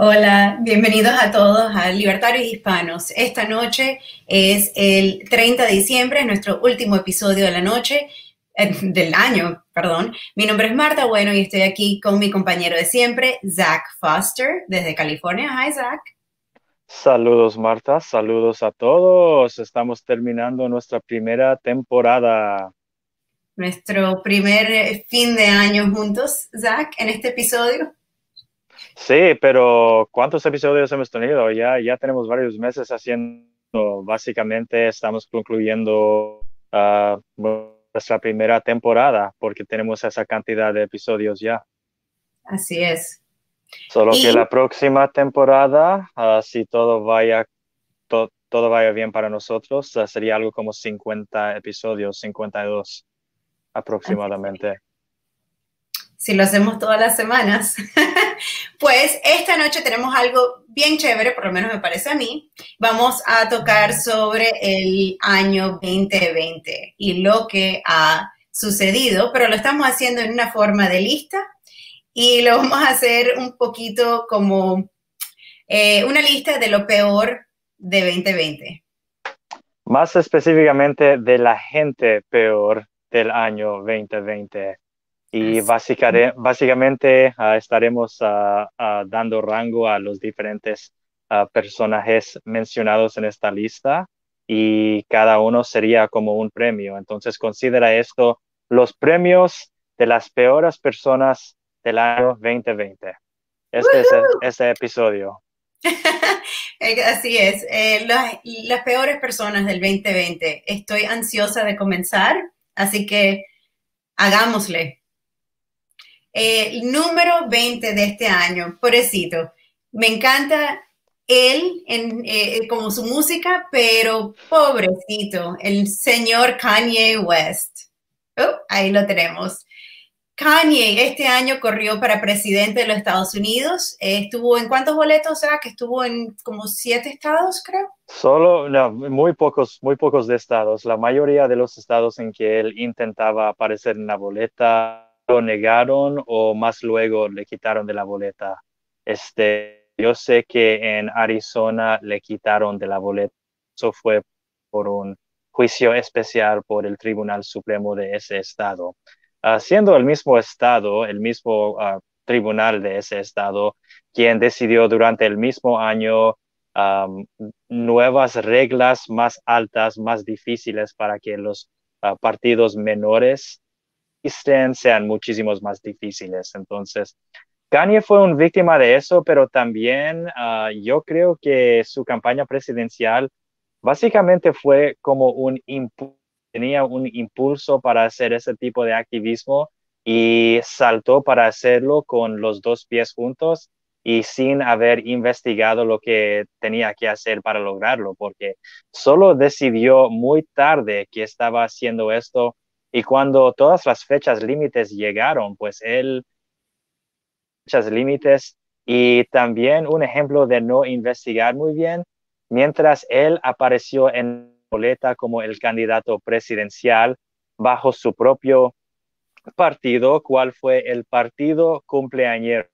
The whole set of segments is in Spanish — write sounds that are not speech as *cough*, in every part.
Hola, bienvenidos a todos a Libertarios Hispanos. Esta noche es el 30 de diciembre, es nuestro último episodio de la noche, eh, del año, perdón. Mi nombre es Marta Bueno y estoy aquí con mi compañero de siempre, Zach Foster, desde California. Hi, Zach. Saludos, Marta. Saludos a todos. Estamos terminando nuestra primera temporada. Nuestro primer fin de año juntos, Zach, en este episodio. Sí, pero ¿cuántos episodios hemos tenido? Ya, ya tenemos varios meses haciendo, básicamente estamos concluyendo ah, nuestra primera temporada porque tenemos esa cantidad de episodios ya. Así es. Solo que la próxima temporada, ah, si todo vaya, todo vaya bien para nosotros, ah, sería algo como 50 episodios, 52 aproximadamente si lo hacemos todas las semanas. *laughs* pues esta noche tenemos algo bien chévere, por lo menos me parece a mí. Vamos a tocar sobre el año 2020 y lo que ha sucedido, pero lo estamos haciendo en una forma de lista y lo vamos a hacer un poquito como eh, una lista de lo peor de 2020. Más específicamente de la gente peor del año 2020. Y básicamente ah, estaremos ah, ah, dando rango a los diferentes personajes mencionados en esta lista y cada uno sería como un premio. Entonces considera esto los premios de las peores personas del año 2020. Este es este episodio. *laughs* Así es, eh, las, las peores personas del 2020. Estoy ansiosa de comenzar, así que hagámosle. El número 20 de este año, pobrecito. Me encanta él en, eh, como su música, pero pobrecito, el señor Kanye West. Oh, ahí lo tenemos. Kanye este año corrió para presidente de los Estados Unidos. estuvo en cuántos boletos, o que estuvo en como siete estados, creo. Solo, no, muy pocos, muy pocos de estados. La mayoría de los estados en que él intentaba aparecer en la boleta lo negaron o más luego le quitaron de la boleta. Este, yo sé que en Arizona le quitaron de la boleta. Eso fue por un juicio especial por el Tribunal Supremo de ese estado. Uh, siendo el mismo estado, el mismo ah, tribunal de ese estado, quien decidió durante el mismo año nuevas reglas más altas, más difíciles para que los ah, partidos menores sean muchísimos más difíciles. Entonces, Kanye fue una víctima de eso, pero también ah, yo creo que su campaña presidencial básicamente fue como un tenía un impulso para hacer ese tipo de activismo y saltó para hacerlo con los dos pies juntos y sin haber investigado lo que tenía que hacer para lograrlo, porque solo decidió muy tarde que estaba haciendo esto y cuando todas las fechas límites llegaron, pues él, fechas límites y también un ejemplo de no investigar muy bien, mientras él apareció en boleta como el candidato presidencial bajo su propio partido, cuál fue el partido cumpleañero.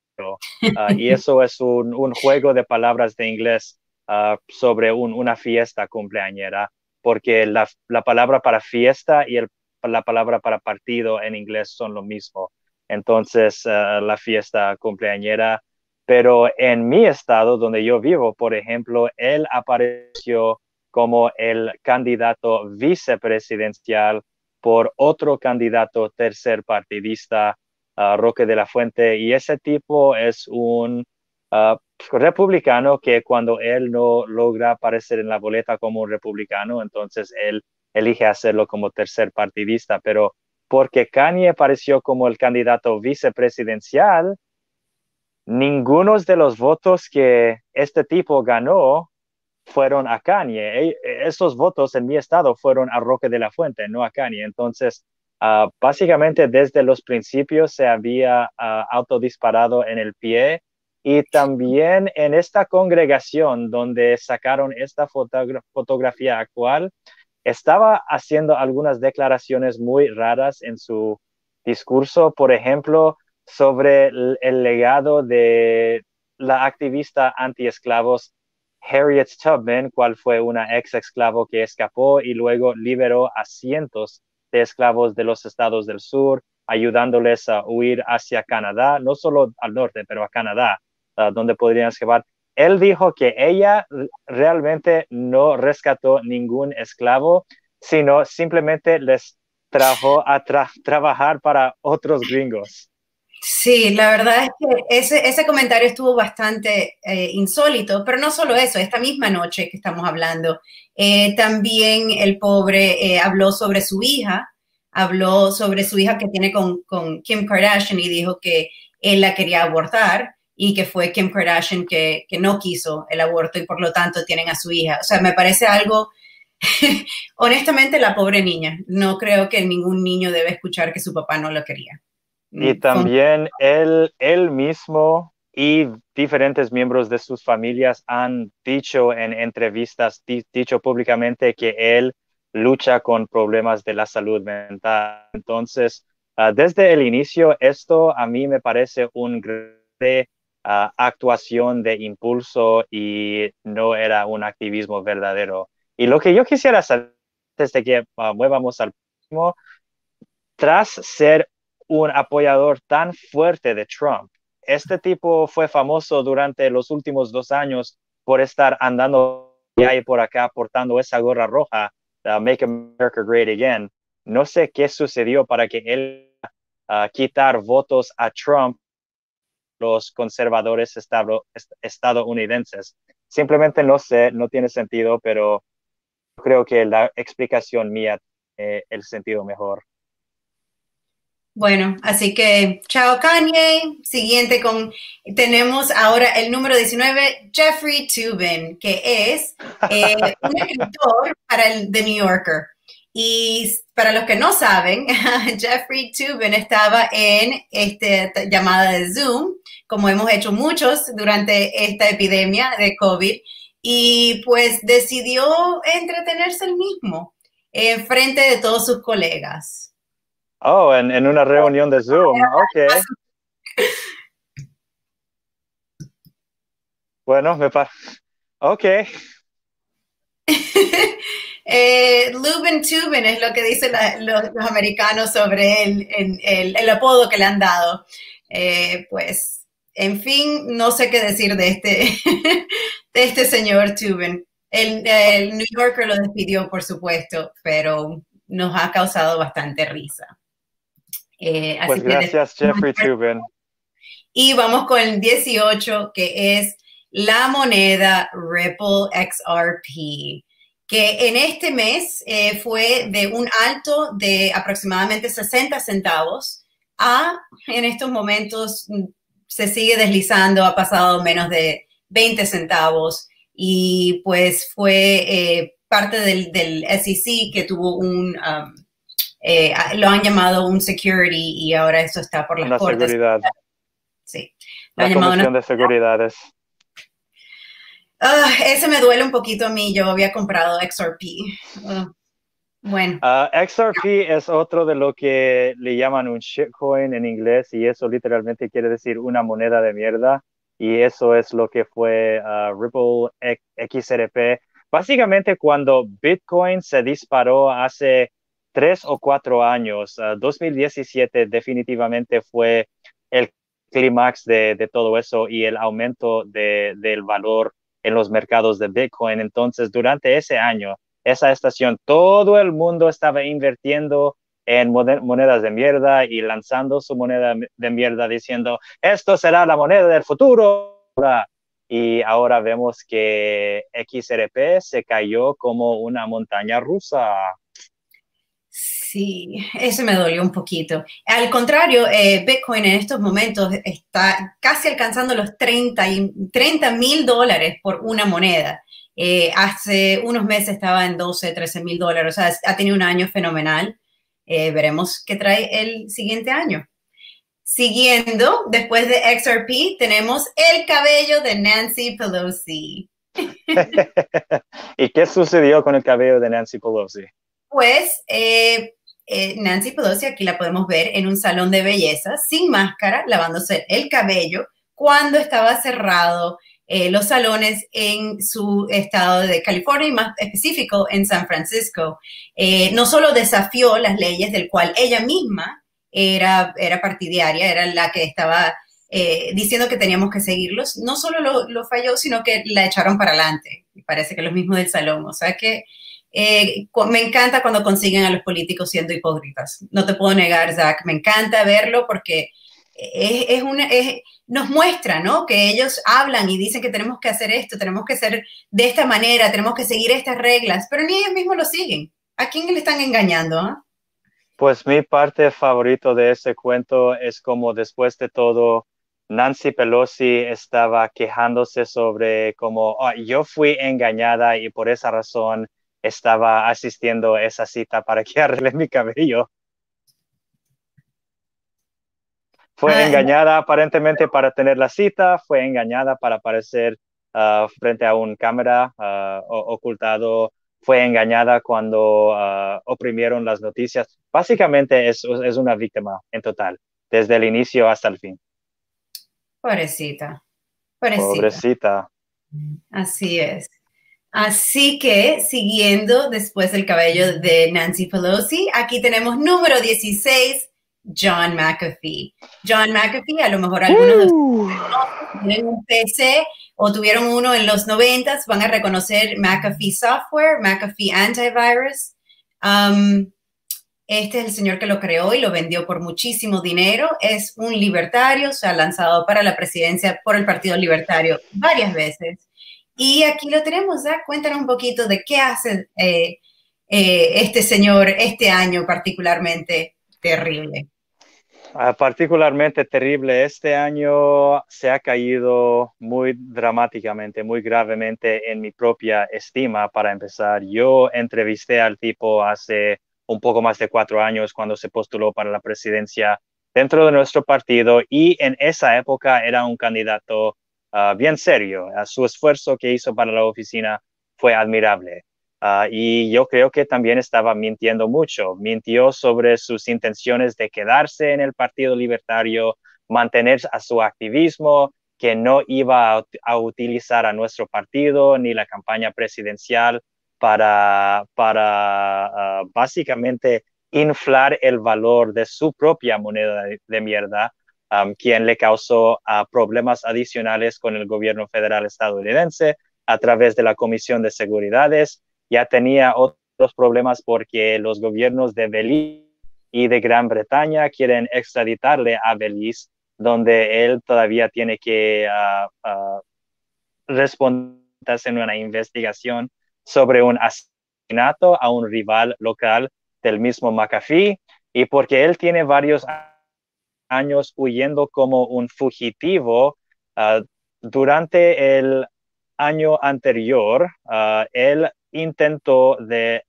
Ah, y *laughs* eso es un, juego de palabras de inglés ah, sobre una fiesta cumpleañera, porque la, la, palabra para fiesta y el la palabra para partido en inglés son lo mismo. Entonces, eh, la fiesta cumpleañera. Pero en mi estado, donde yo vivo, por ejemplo, él apareció como el candidato vicepresidencial por otro candidato tercer partidista, uh, Roque de la Fuente, y ese tipo es un uh, republicano que cuando él no logra aparecer en la boleta como un republicano, entonces él elige hacerlo como tercer partidista, pero porque Kanye apareció como el candidato vicepresidencial, ninguno de los votos que este tipo ganó fueron a Kanye. E, esos votos en mi estado fueron a Roque de la Fuente, no a Kanye. Entonces, ah, básicamente desde los principios se había uh, autodisparado en el pie y también en esta congregación donde sacaron esta fotografía actual, estaba haciendo algunas declaraciones muy raras en su discurso, por ejemplo, sobre el, legado de la activista anti-esclavos Harriet Tubman, cual fue una ex esclavo que escapó y luego liberó a cientos de esclavos de los estados del sur, ayudándoles a huir hacia Canadá, no solo al norte, pero a Canadá, donde podrían escapar. Él dijo que ella realmente no rescató ningún esclavo, sino simplemente les trajo a trabajar para otros gringos. Sí, la verdad es que ese, ese comentario estuvo bastante eh, insólito, pero no solo eso, esta misma noche que estamos hablando, eh, también el pobre eh, habló sobre su hija, habló sobre su hija que tiene con, con, Kim Kardashian y dijo que él la quería abortar y que fue Kim Kardashian que, que no quiso el aborto y por lo tanto tienen a su hija. O sea, me parece algo, *laughs* honestamente, la pobre niña. No creo que ningún niño debe escuchar que su papá no lo quería. Y mm, también él, él mismo y diferentes miembros de sus familias han dicho en entrevistas, dicho públicamente que él lucha con problemas de la salud mental. Entonces, ah, desde el inicio, esto a mí me parece un gran ah, actuación de impulso y no era un activismo verdadero. Y lo que yo quisiera saber, desde que uh, muevamos al próximo, tras ser un apoyador tan fuerte de Trump. Este tipo fue famoso durante los últimos dos años por estar andando y por acá portando esa gorra roja, Make America Great Again. No sé qué sucedió para que él uh, quitar votos a Trump, los conservadores estadounidenses. Simplemente no sé, no tiene sentido, pero creo que la explicación mía eh, el sentido mejor. Bueno, así que chao Kanye. Siguiente con, tenemos ahora el número 19, Jeffrey Tubin, que es eh, un escritor para el The New Yorker. Y para los que no saben, *laughs* Jeffrey Tubin estaba en esta llamada de Zoom, como hemos hecho muchos durante esta epidemia de COVID, y pues decidió entretenerse el mismo en frente de todos sus colegas. Oh, en, en una reunión de Zoom. *laughs* Ok. Bueno, me parece. Ok. *laughs* eh, Lubin Tubin es lo que dicen los, americanos sobre él, el, el, apodo que le han dado. Eh, pues, en fin, no sé qué decir de este, *laughs* de este señor Tubin. El, el New Yorker lo despidió, por supuesto, pero nos ha causado bastante risa. Eh, pues gracias, Jeffrey Tubin. Y vamos con el 18, que es la moneda Ripple XRP, que en este mes eh, fue de un alto de aproximadamente 60 centavos a, en estos momentos, se sigue deslizando, ha pasado menos de 20 centavos y pues fue eh, parte del, del, SEC que tuvo un... Um, eh, lo han llamado un security y ahora eso está por las una seguridad. Sí. la comisión de seguridades. Ah, ese me duele un poquito a mí. Yo había comprado XRP. Ah, bueno. Ah, XRP es otro de lo que le llaman un shitcoin en inglés y eso literalmente quiere decir una moneda de mierda. Y eso es lo que fue Ripple XRP. Básicamente cuando Bitcoin se disparó hace tres o cuatro años. 2017 ah, definitivamente fue el clímax de, todo eso y el aumento del valor en los mercados de Bitcoin. Entonces, durante ese año, esa estación, todo el mundo estaba invirtiendo en monedas de mierda y lanzando su moneda de mierda diciendo, esto será la moneda del futuro. Y ahora vemos que XRP se cayó como una montaña rusa. Sí, eso me dolió un poquito. Al contrario, eh, Bitcoin en estos momentos está casi alcanzando los 30 mil dólares por una moneda. Eh, hace unos meses estaba en 12, 13 mil dólares, o sea, ha tenido un año fenomenal. Eh, veremos qué trae el siguiente año. Siguiendo, después de XRP, tenemos el cabello de Nancy Pelosi. *laughs* ¿Y qué sucedió con el cabello de Nancy Pelosi? Pues eh, Nancy Pelosi, aquí la podemos ver en un salón de belleza, sin máscara, lavándose el cabello, cuando estaba cerrado eh, los salones en su estado de California y más específico en San Francisco. Eh, no solo desafió las leyes del cual ella misma era, era partidaria, era la que estaba eh, diciendo que teníamos que seguirlos, no solo lo, lo, falló, sino que la echaron para adelante. Parece que los mismos del salón. O sea que me encanta cuando consiguen a los políticos siendo hipócritas. No te puedo negar, Zach, me encanta verlo porque es, es una... Es, nos muestra, ¿no? Que ellos hablan y dicen que tenemos que hacer esto, tenemos que ser de esta manera, tenemos que seguir estas reglas, pero ni ellos mismos lo siguen. ¿A quién le están engañando? Ah? Pues mi parte favorito de ese cuento es como después de todo, Nancy Pelosi estaba quejándose sobre como oh, yo fui engañada y por esa razón estaba asistiendo a esa cita para *laughs* que arregle mi cabello. Fue ah, engañada aparentemente para tener la cita, fue engañada para aparecer ah, frente a un cámara uh, ocultado, fue engañada cuando oprimieron las noticias. Básicamente es, es una víctima en total, desde el inicio hasta el fin. Pobrecita. Pobrecita. Pobrecita. Así es. Así que, siguiendo después del cabello de Nancy Pelosi, aquí tenemos número 16, John McAfee. John McAfee, a lo mejor algunos de ustedes tienen un PC o tuvieron uno en los 90 van a reconocer McAfee Software, McAfee Antivirus. Um, este es el señor que lo creó y lo vendió por muchísimo dinero. Es un libertario, se ha lanzado para la presidencia por el Partido Libertario varias veces. Y aquí lo tenemos, Zach. Cuéntanos un poquito de qué hace eh, eh, este señor este año particularmente terrible. Ah, particularmente terrible. Este año se ha caído muy dramáticamente, muy gravemente en mi propia estima. Para empezar, yo entrevisté al tipo hace un poco más de cuatro años cuando se postuló para la presidencia dentro de nuestro partido y en esa época era un candidato ah, bien serio. Uh, su esfuerzo que hizo para la oficina fue admirable. Ah, y yo creo que también estaba mintiendo mucho. Mintió sobre sus intenciones de quedarse en el Partido Libertario, mantener a su activismo, que no iba a, utilizar a nuestro partido ni la campaña presidencial para, para ah, básicamente inflar el valor de su propia moneda de, mierda, quien le causó ah, problemas adicionales con el gobierno federal estadounidense a través de la Comisión de Seguridades. Ya tenía otros problemas porque los gobiernos de Belice y de Gran Bretaña quieren extraditarle a Belice, donde él todavía tiene que uh, uh, responder en una investigación sobre un asesinato a un rival local del mismo McAfee. Y porque él tiene varios años huyendo como un fugitivo ah, durante el año anterior, él intentó de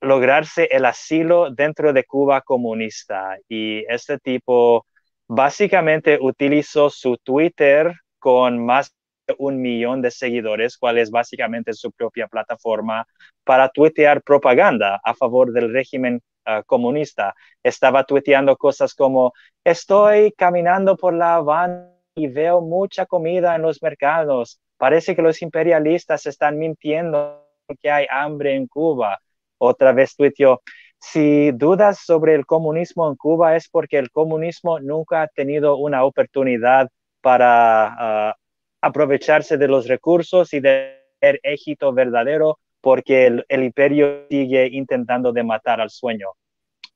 lograrse el asilo dentro de Cuba comunista y este tipo básicamente utilizó su Twitter con más de un millón de seguidores, cual es básicamente su propia plataforma, para tuitear propaganda a favor del régimen ah, comunista. Estaba tuiteando cosas como, estoy caminando por La Habana y veo mucha comida en los mercados Parece que los imperialistas están mintiendo que hay hambre en Cuba. Otra vez tuiteó, si dudas sobre el comunismo en Cuba es porque el comunismo nunca ha tenido una oportunidad para ah, aprovecharse de los recursos y de ser éxito verdadero porque el, imperio sigue intentando de matar al sueño.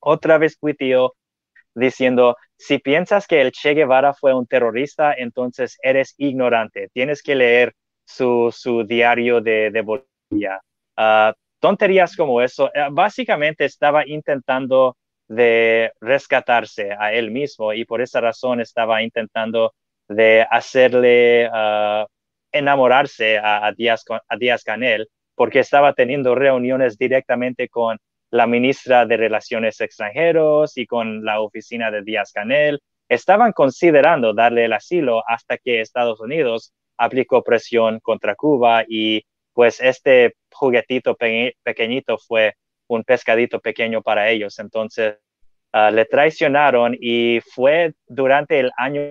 Otra vez tuiteó diciendo, si piensas que el Che Guevara fue un terrorista, entonces eres ignorante. Tienes que leer su, su diario de, Bolivia. Ah, tonterías como eso. Eh, básicamente estaba intentando de rescatarse a él mismo y por esa razón estaba intentando de hacerle uh, enamorarse a, a Díaz Canel porque estaba teniendo reuniones directamente con la ministra de Relaciones Extranjeros y con la oficina de Díaz Canel. Estaban considerando darle el asilo hasta que Estados Unidos aplicó presión contra Cuba y pues este juguetito pequeñito fue un pescadito pequeño para ellos. Entonces uh, le traicionaron y fue durante el año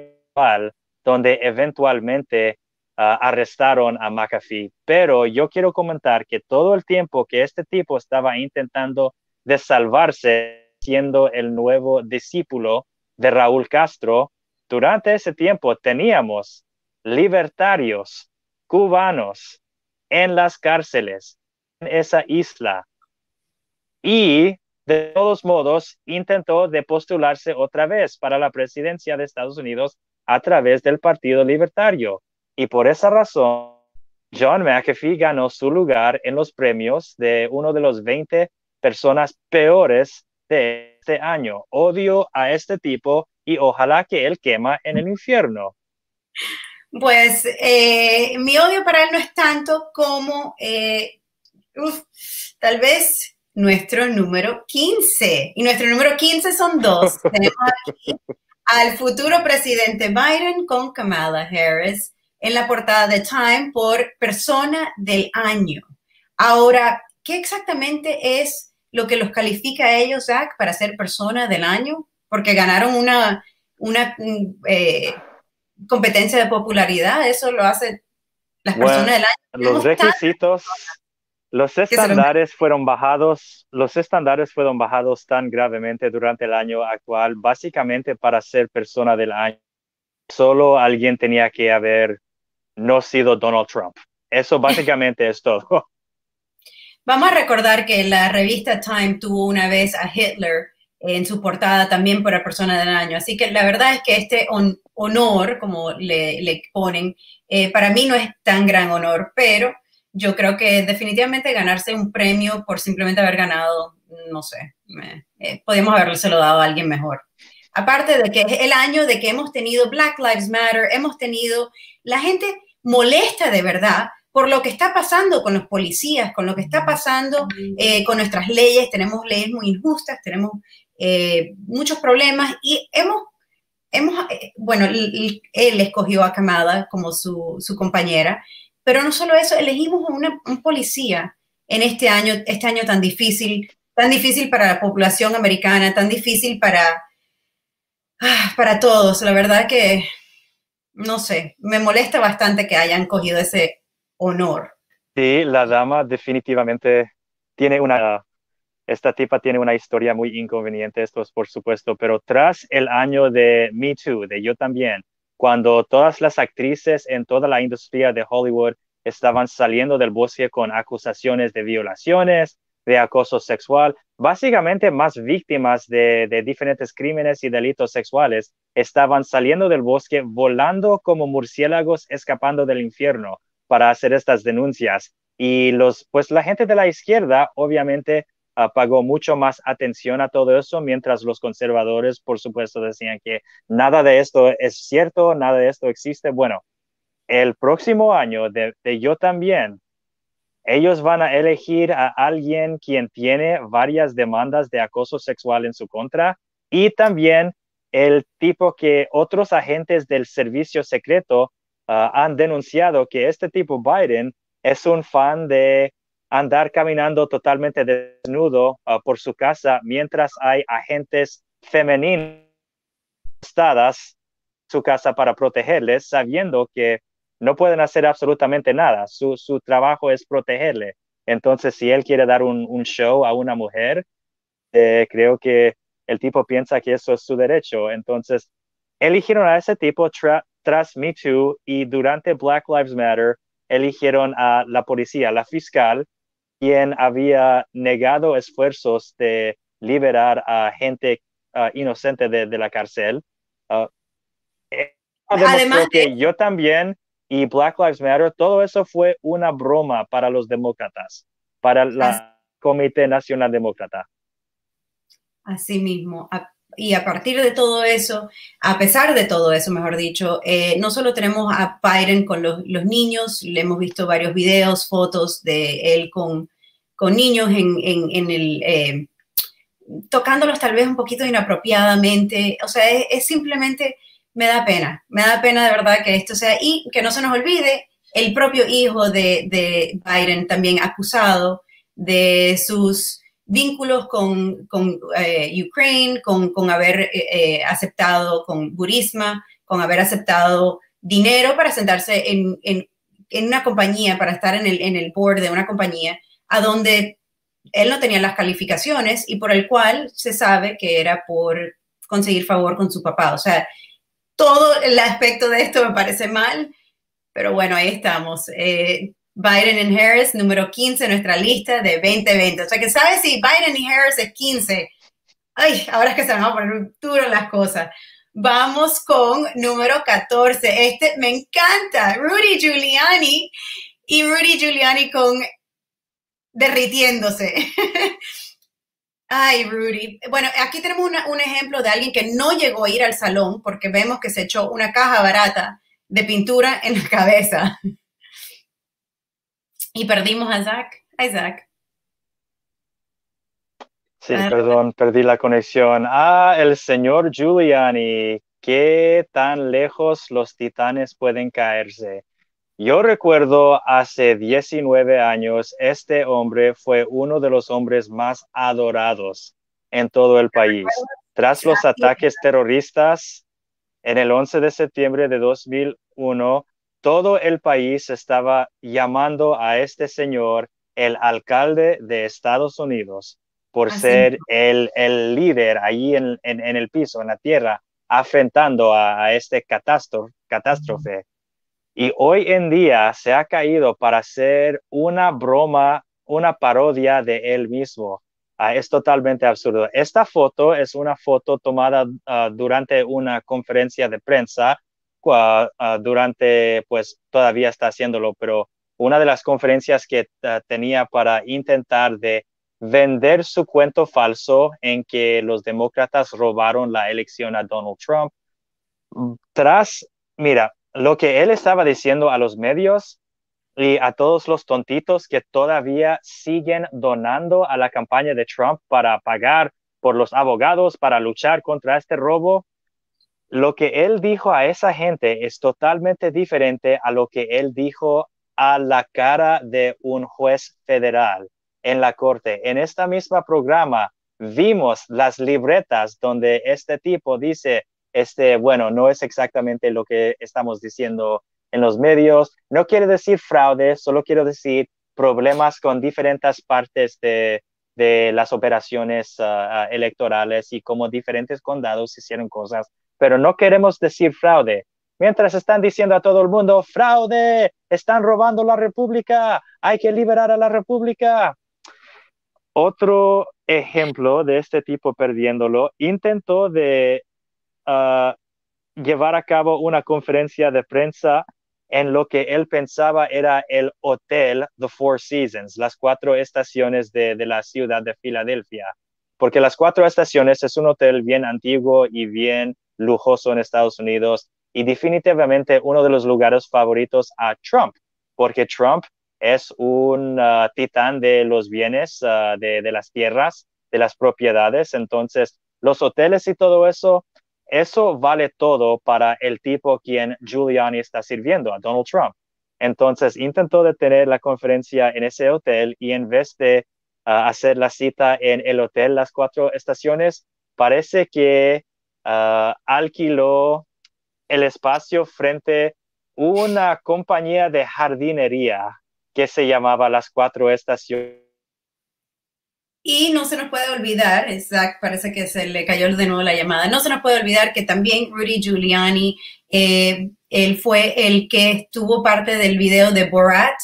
donde eventualmente ah, arrestaron a McAfee. Pero yo quiero comentar que todo el tiempo que este tipo estaba intentando de salvarse siendo el nuevo discípulo de Raúl Castro, durante ese tiempo teníamos libertarios cubanos en las cárceles en esa isla y de todos modos intentó de postularse otra vez para la presidencia de Estados Unidos a través del Partido Libertario. Y por esa razón, John McAfee ganó su lugar en los premios de uno de los 20 personas peores de este año. Odio a este tipo y ojalá que él quema en el infierno. Pues eh, mi odio para él no es tanto como, eh, tal vez nuestro número 15. Y nuestro número 15 son dos. *laughs* Tenemos aquí al futuro presidente Biden con Kamala Harris en la portada de Time por persona del año. Ahora, ¿qué exactamente es lo que los califica a ellos, Zach, para ser persona del año? Porque ganaron una, una eh, competencia de popularidad, eso lo hace las personas del año. Los requisitos, los estándares fueron bajados, los estándares fueron bajados tan gravemente durante el año actual, básicamente para ser persona del año. Solo alguien tenía que haber no sido Donald Trump. Eso básicamente es todo. *laughs* Vamos a recordar que la revista Time tuvo una vez a Hitler en su portada también por la persona del año. Así que la verdad es que este honor, como le, ponen, eh, para mí no es tan gran honor, pero yo creo que definitivamente ganarse un premio por simplemente haber ganado, no sé, eh, podríamos habérselo dado a alguien mejor. Aparte de que es el año de que hemos tenido Black Lives Matter, hemos tenido la gente molesta de verdad por lo que está pasando con los policías, con lo que está pasando eh, con nuestras leyes. Tenemos leyes muy injustas, tenemos eh, muchos problemas y hemos, hemos eh, bueno, él, escogió a Kamala como su, su, compañera, pero no solo eso, elegimos a una, un policía en este año, este año tan difícil, tan difícil para la población americana, tan difícil para, ah, para todos. La verdad que, no sé, me molesta bastante que hayan cogido ese honor. Sí, la dama definitivamente tiene una esta tipa tiene una historia muy inconveniente, esto es por supuesto, pero tras el año de Me Too, de yo también, cuando todas las actrices en toda la industria de Hollywood estaban saliendo del bosque con acusaciones de violaciones, de acoso sexual, básicamente más víctimas de, de, diferentes crímenes y delitos sexuales estaban saliendo del bosque volando como murciélagos escapando del infierno para hacer estas denuncias. Y los, pues la gente de la izquierda obviamente pagó mucho más atención a todo eso, mientras los conservadores, por supuesto, decían que nada de esto es cierto, nada de esto existe. Bueno, el próximo año de, yo también, ellos van a elegir a alguien quien tiene varias demandas de acoso sexual en su contra y también el tipo que otros agentes del servicio secreto ah, han denunciado que este tipo Biden es un fan de andar caminando totalmente desnudo ah, por su casa mientras hay agentes femeninos estadas su casa para protegerles, sabiendo que no pueden hacer absolutamente nada. Su, trabajo es protegerle. Entonces, si él quiere dar un, show a una mujer, eh, creo que el tipo piensa que eso es su derecho. Entonces, eligieron a ese tipo tras Me Too y durante Black Lives Matter eligieron a la policía, la fiscal, quien había negado esfuerzos de liberar a gente ah, inocente de, la cárcel. Uh, Además que yo también y Black Lives Matter, todo eso fue una broma para los demócratas, para la Comité Nacional Demócrata. Así mismo. Y a partir de todo eso, a pesar de todo eso, mejor dicho, eh, no solo tenemos a Biden con los, los, niños, le hemos visto varios videos, fotos de él con con niños en, en, el, eh, tocándolos tal vez un poquito inapropiadamente. O sea, es, simplemente, me da pena, me da pena de verdad que esto sea, y que no se nos olvide, el propio hijo de, de Biden también acusado de sus vínculos con, con eh, Ukraine, con, con haber eh, aceptado con Burisma, con haber aceptado dinero para sentarse en, una compañía, para estar en el, en el board de una compañía, a donde él no tenía las calificaciones y por el cual se sabe que era por conseguir favor con su papá. O sea, todo el aspecto de esto me parece mal, pero bueno, ahí estamos. Eh, Biden y Harris, número 15 en nuestra lista de 2020. O sea que, ¿sabes si Biden y Harris es 15? Ay, ahora es que se van a poner duro las cosas. Vamos con número 14. Este me encanta, Rudy Giuliani. Y Rudy Giuliani con derritiéndose. *laughs* Ay, Rudy. Bueno, aquí tenemos un ejemplo de alguien que no llegó a ir al salón porque vemos que se echó una caja barata de pintura en la cabeza. *laughs* Y perdimos a Zach. Ay, Zach. Sí, ah. perdón, perdí la conexión. Ah, el señor Giuliani. ¿Qué tan lejos los titanes pueden caerse? Yo recuerdo hace 19 años, este hombre fue uno de los hombres más adorados en todo el país. Tras los ataques terroristas en el 11 de septiembre de 2001, todo el país estaba llamando a este señor el alcalde de Estados Unidos por ser el, el, líder allí en, en, el piso, en la tierra, afrontando a, a este catástrofe y hoy en día se ha caído para hacer una broma, una parodia de él mismo. Ah, es totalmente absurdo. Esta foto es una foto tomada ah, durante una conferencia de prensa, ah, durante, pues todavía está haciéndolo, pero una de las conferencias que tenía para intentar de vender su cuento falso en que los demócratas robaron la elección a Donald Trump. Tras, mira, lo que él estaba diciendo a los medios y a todos los tontitos que todavía siguen donando a la campaña de Trump para pagar por los abogados para luchar contra este robo, lo que él dijo a esa gente es totalmente diferente a lo que él dijo a la cara de un juez federal en la corte. En esta misma programa vimos las libretas donde este tipo dice, este, bueno, no es exactamente lo que estamos diciendo en los medios. No quiere decir fraude, solo quiero decir problemas con diferentes partes de, las operaciones ah, ah, electorales y cómo diferentes condados hicieron cosas, pero no queremos decir fraude. Mientras están diciendo a todo el mundo, fraude, están robando la república, hay que liberar a la república. Otro ejemplo de este tipo perdiéndolo, intentó de llevar a cabo una conferencia de prensa en lo que él pensaba era el hotel The Four Seasons, las cuatro estaciones de, la ciudad de Filadelfia, porque las cuatro estaciones es un hotel bien antiguo y bien lujoso en Estados Unidos y definitivamente uno de los lugares favoritos a Trump, porque Trump es un uh, titán de los bienes, de, de las tierras, de las propiedades, entonces los hoteles y todo eso eso vale todo para el tipo quien Giuliani está sirviendo, a Donald Trump. Entonces intentó detener la conferencia en ese hotel y en vez de ah, hacer la cita en el hotel Las Cuatro Estaciones, parece que ah, alquiló el espacio frente a una compañía de jardinería que se llamaba Las Cuatro Estaciones y no se nos puede olvidar, Zach parece que se le cayó de nuevo la llamada, no se nos puede olvidar que también Rudy Giuliani, eh, él fue el que estuvo parte del video de Borat,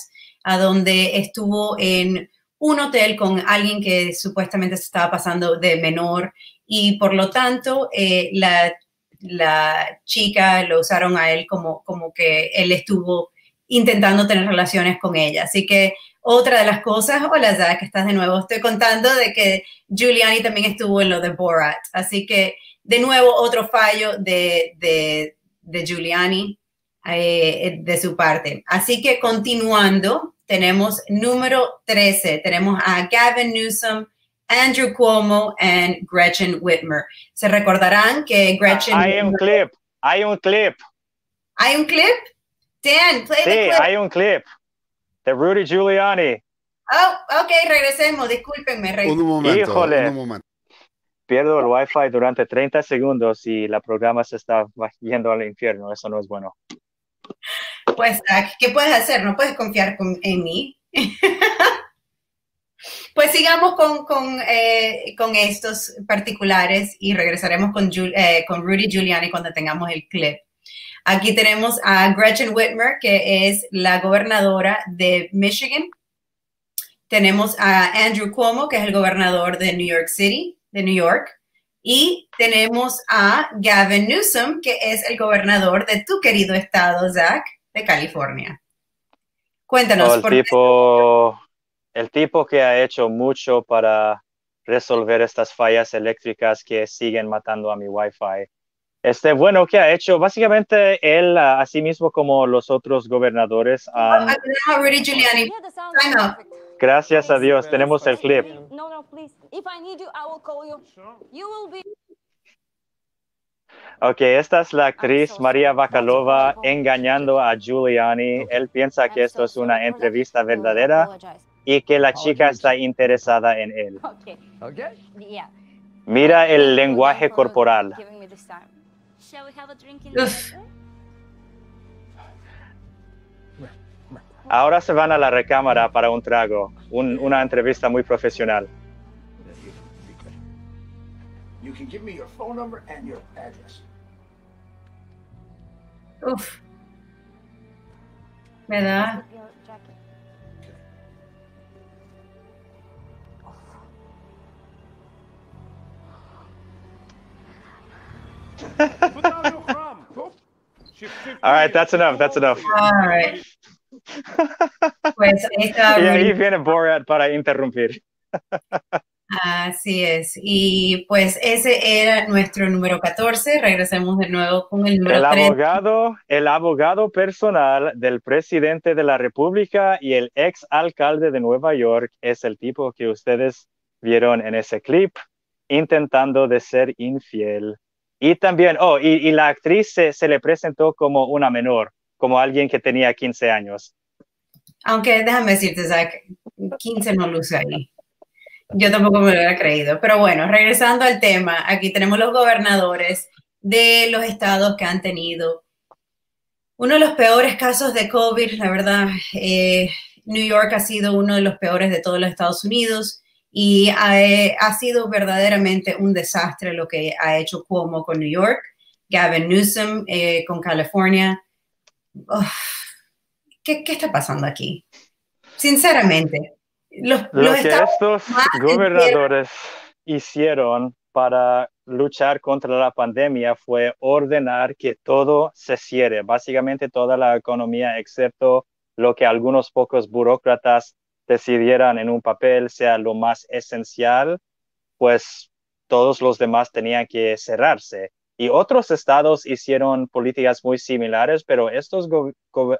a donde estuvo en un hotel con alguien que supuestamente se estaba pasando de menor y por lo tanto eh, la, la, chica lo usaron a él como, como que él estuvo intentando tener relaciones con ella. Así que otra de las cosas, hola Zach, estás de nuevo, estoy contando de que Giuliani también estuvo en lo de Borat, así que de nuevo otro fallo de, de, Giuliani eh, de su parte. Así que continuando, tenemos número 13, tenemos a Gavin Newsom, Andrew Cuomo y Gretchen Whitmer. Se recordarán que Gretchen... hay un clip, hay un clip. ¿Hay un clip? Dan, play sí, the clip. hay un clip de Rudy Giuliani. Oh, ok, regresemos, discúlpenme. Un momento, Híjole. Un momento. Pierdo el Wi-Fi durante 30 segundos y la programa se está yendo al infierno. Eso no es bueno. Pues, ¿qué puedes hacer? No puedes confiar en mí. *laughs* Pues sigamos con, con, eh, con, estos particulares y regresaremos con, eh, con Rudy Giuliani cuando tengamos el clip. Aquí tenemos a Gretchen Whitmer, que es la gobernadora de Michigan. Tenemos a Andrew Cuomo, que es el gobernador de New York City, de New York. Y tenemos a Gavin Newsom, que es el gobernador de tu querido estado, Zach, de California. Cuéntanos. el, tipo, el tipo que ha hecho mucho para resolver estas fallas eléctricas que siguen matando a mi Wi-Fi. Este, bueno, ¿qué ha hecho? Básicamente él, así mismo como los otros gobernadores, han... Gracias a Dios, tenemos el clip. Ok, esta es la actriz María Bakalova engañando a Giuliani. Él piensa que esto es una entrevista verdadera y que la chica está interesada en él. Mira el lenguaje corporal. Ahora se van a la recámara para un trago, una entrevista muy profesional. Uf. Me da. All right, that's enough. That's enough. All right. Pues *laughs* y ahí viene Borat para interrumpir. Así es. Y pues ese era nuestro número 14. Regresemos de nuevo con el número el Abogado, el abogado personal del presidente de la República y el ex alcalde de Nueva York es el tipo que ustedes vieron en ese clip intentando de ser infiel y también, oh, y, la actriz se, le presentó como una menor, como alguien que tenía 15 años. Aunque déjame decirte, Zach, 15 no luce ahí. Yo tampoco me lo hubiera creído. Pero bueno, regresando al tema, aquí tenemos los gobernadores de los estados que han tenido uno de los peores casos de COVID, la verdad. Eh, New York ha sido uno de los peores de todos los Estados Unidos y ha, sido verdaderamente un desastre lo que ha hecho Cuomo con New York, Gavin Newsom eh, con California. ¿qué, está pasando aquí? Sinceramente, los, lo que estos gobernadores hicieron para luchar contra la pandemia fue ordenar que todo se cierre, básicamente toda la economía, excepto lo que algunos pocos burócratas decidieran en un papel sea lo más esencial, pues todos los demás tenían que cerrarse. Y otros estados hicieron políticas muy similares, pero estos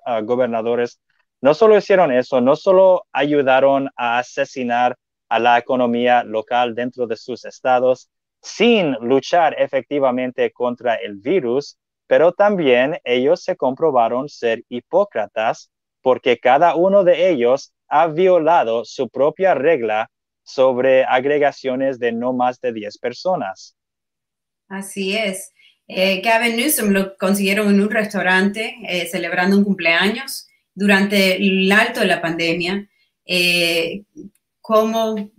ah, gobernadores no solo hicieron eso, no solo ayudaron a asesinar a la economía local dentro de sus estados sin luchar efectivamente contra el virus, pero también ellos se comprobaron ser hipócratas porque cada uno de ellos ha violado su propia regla sobre agregaciones de no más de 10 personas. Así es. Eh, Gavin Newsom lo consiguieron en un restaurante eh, celebrando un cumpleaños durante el alto de la pandemia. Eh, como,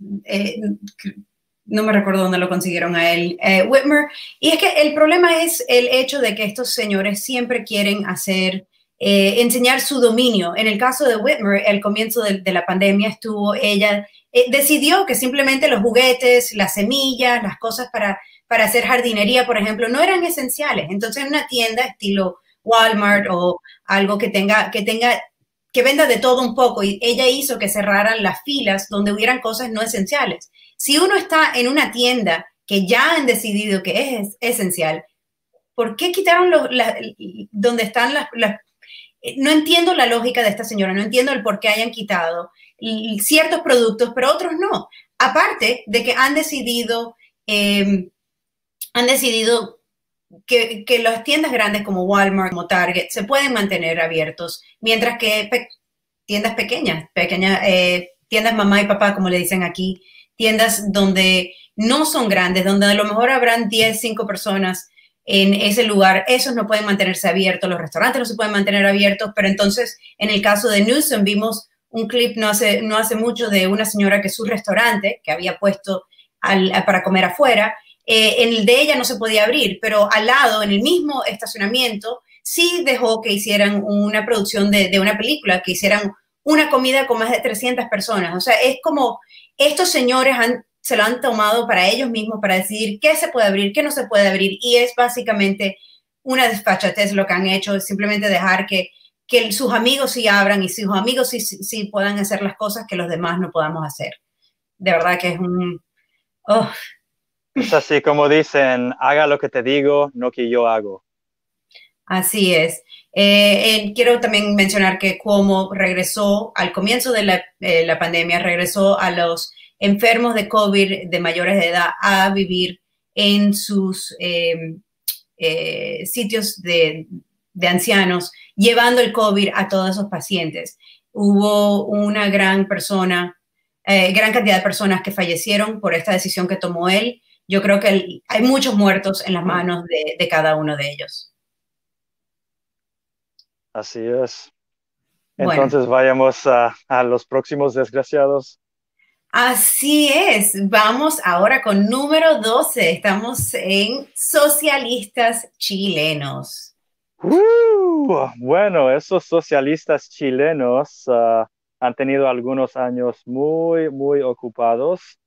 no me recuerdo dónde lo consiguieron a él, Whitmer. Y es que el problema es el hecho de que estos señores siempre quieren hacer eh, enseñar su dominio. En el caso de Whitmer, el comienzo de, la pandemia estuvo, ella eh, decidió que simplemente los juguetes, las semillas, las cosas para, para hacer jardinería, por ejemplo, no eran esenciales. Entonces, en una tienda estilo Walmart o algo que tenga, que tenga, que venda de todo un poco, y ella hizo que cerraran las filas donde hubieran cosas no esenciales. Si uno está en una tienda que ya han decidido que es esencial, ¿por qué quitaron los, donde están las, no entiendo la lógica de esta señora, no entiendo el por qué hayan quitado ciertos productos, pero otros no. Aparte de que han decidido, em, han decidido que, las tiendas grandes como Walmart, como Target, se pueden mantener abiertos, mientras que tiendas pequeñas, pequeñas, eh, tiendas mamá y papá, como le dicen aquí, tiendas donde no son grandes, donde a lo mejor habrán 10, 5 personas, en ese lugar, esos no pueden mantenerse abiertos, los restaurantes no se pueden mantener abiertos, pero entonces en el caso de Newsom vimos un clip no hace, no hace mucho de una señora que su restaurante, que había puesto para comer afuera, eh, en el de ella no se podía abrir, pero al lado, en el mismo estacionamiento, sí dejó que hicieran una producción de, de una película, que hicieran una comida con más de 300 personas. O sea, es como estos señores han, se lo han tomado para ellos mismos para decidir qué se puede abrir, qué no se puede abrir. Y es básicamente una desfachatez lo que han hecho, es simplemente dejar que, que sus amigos sí abran y sus amigos sí, sí, puedan hacer las cosas que los demás no podamos hacer. De verdad que es un... Oh. Es así como dicen, haga lo que te digo, no que yo hago. Así es. Eh, quiero también mencionar que Cuomo regresó al comienzo de la, eh, la, pandemia, regresó a los enfermos de COVID de mayores de edad a vivir en sus em, eh, sitios de, de, ancianos, llevando el COVID a todos esos pacientes. Hubo una gran persona, gran cantidad de personas que fallecieron por esta decisión que tomó él. Yo creo que hay muchos muertos en las manos de, de cada uno de ellos. Así es. Entonces vayamos a, los próximos desgraciados. Así es. Vamos ahora con número 12. Estamos en socialistas chilenos. Uh, bueno, esos socialistas chilenos uh, han tenido algunos años muy, muy ocupados.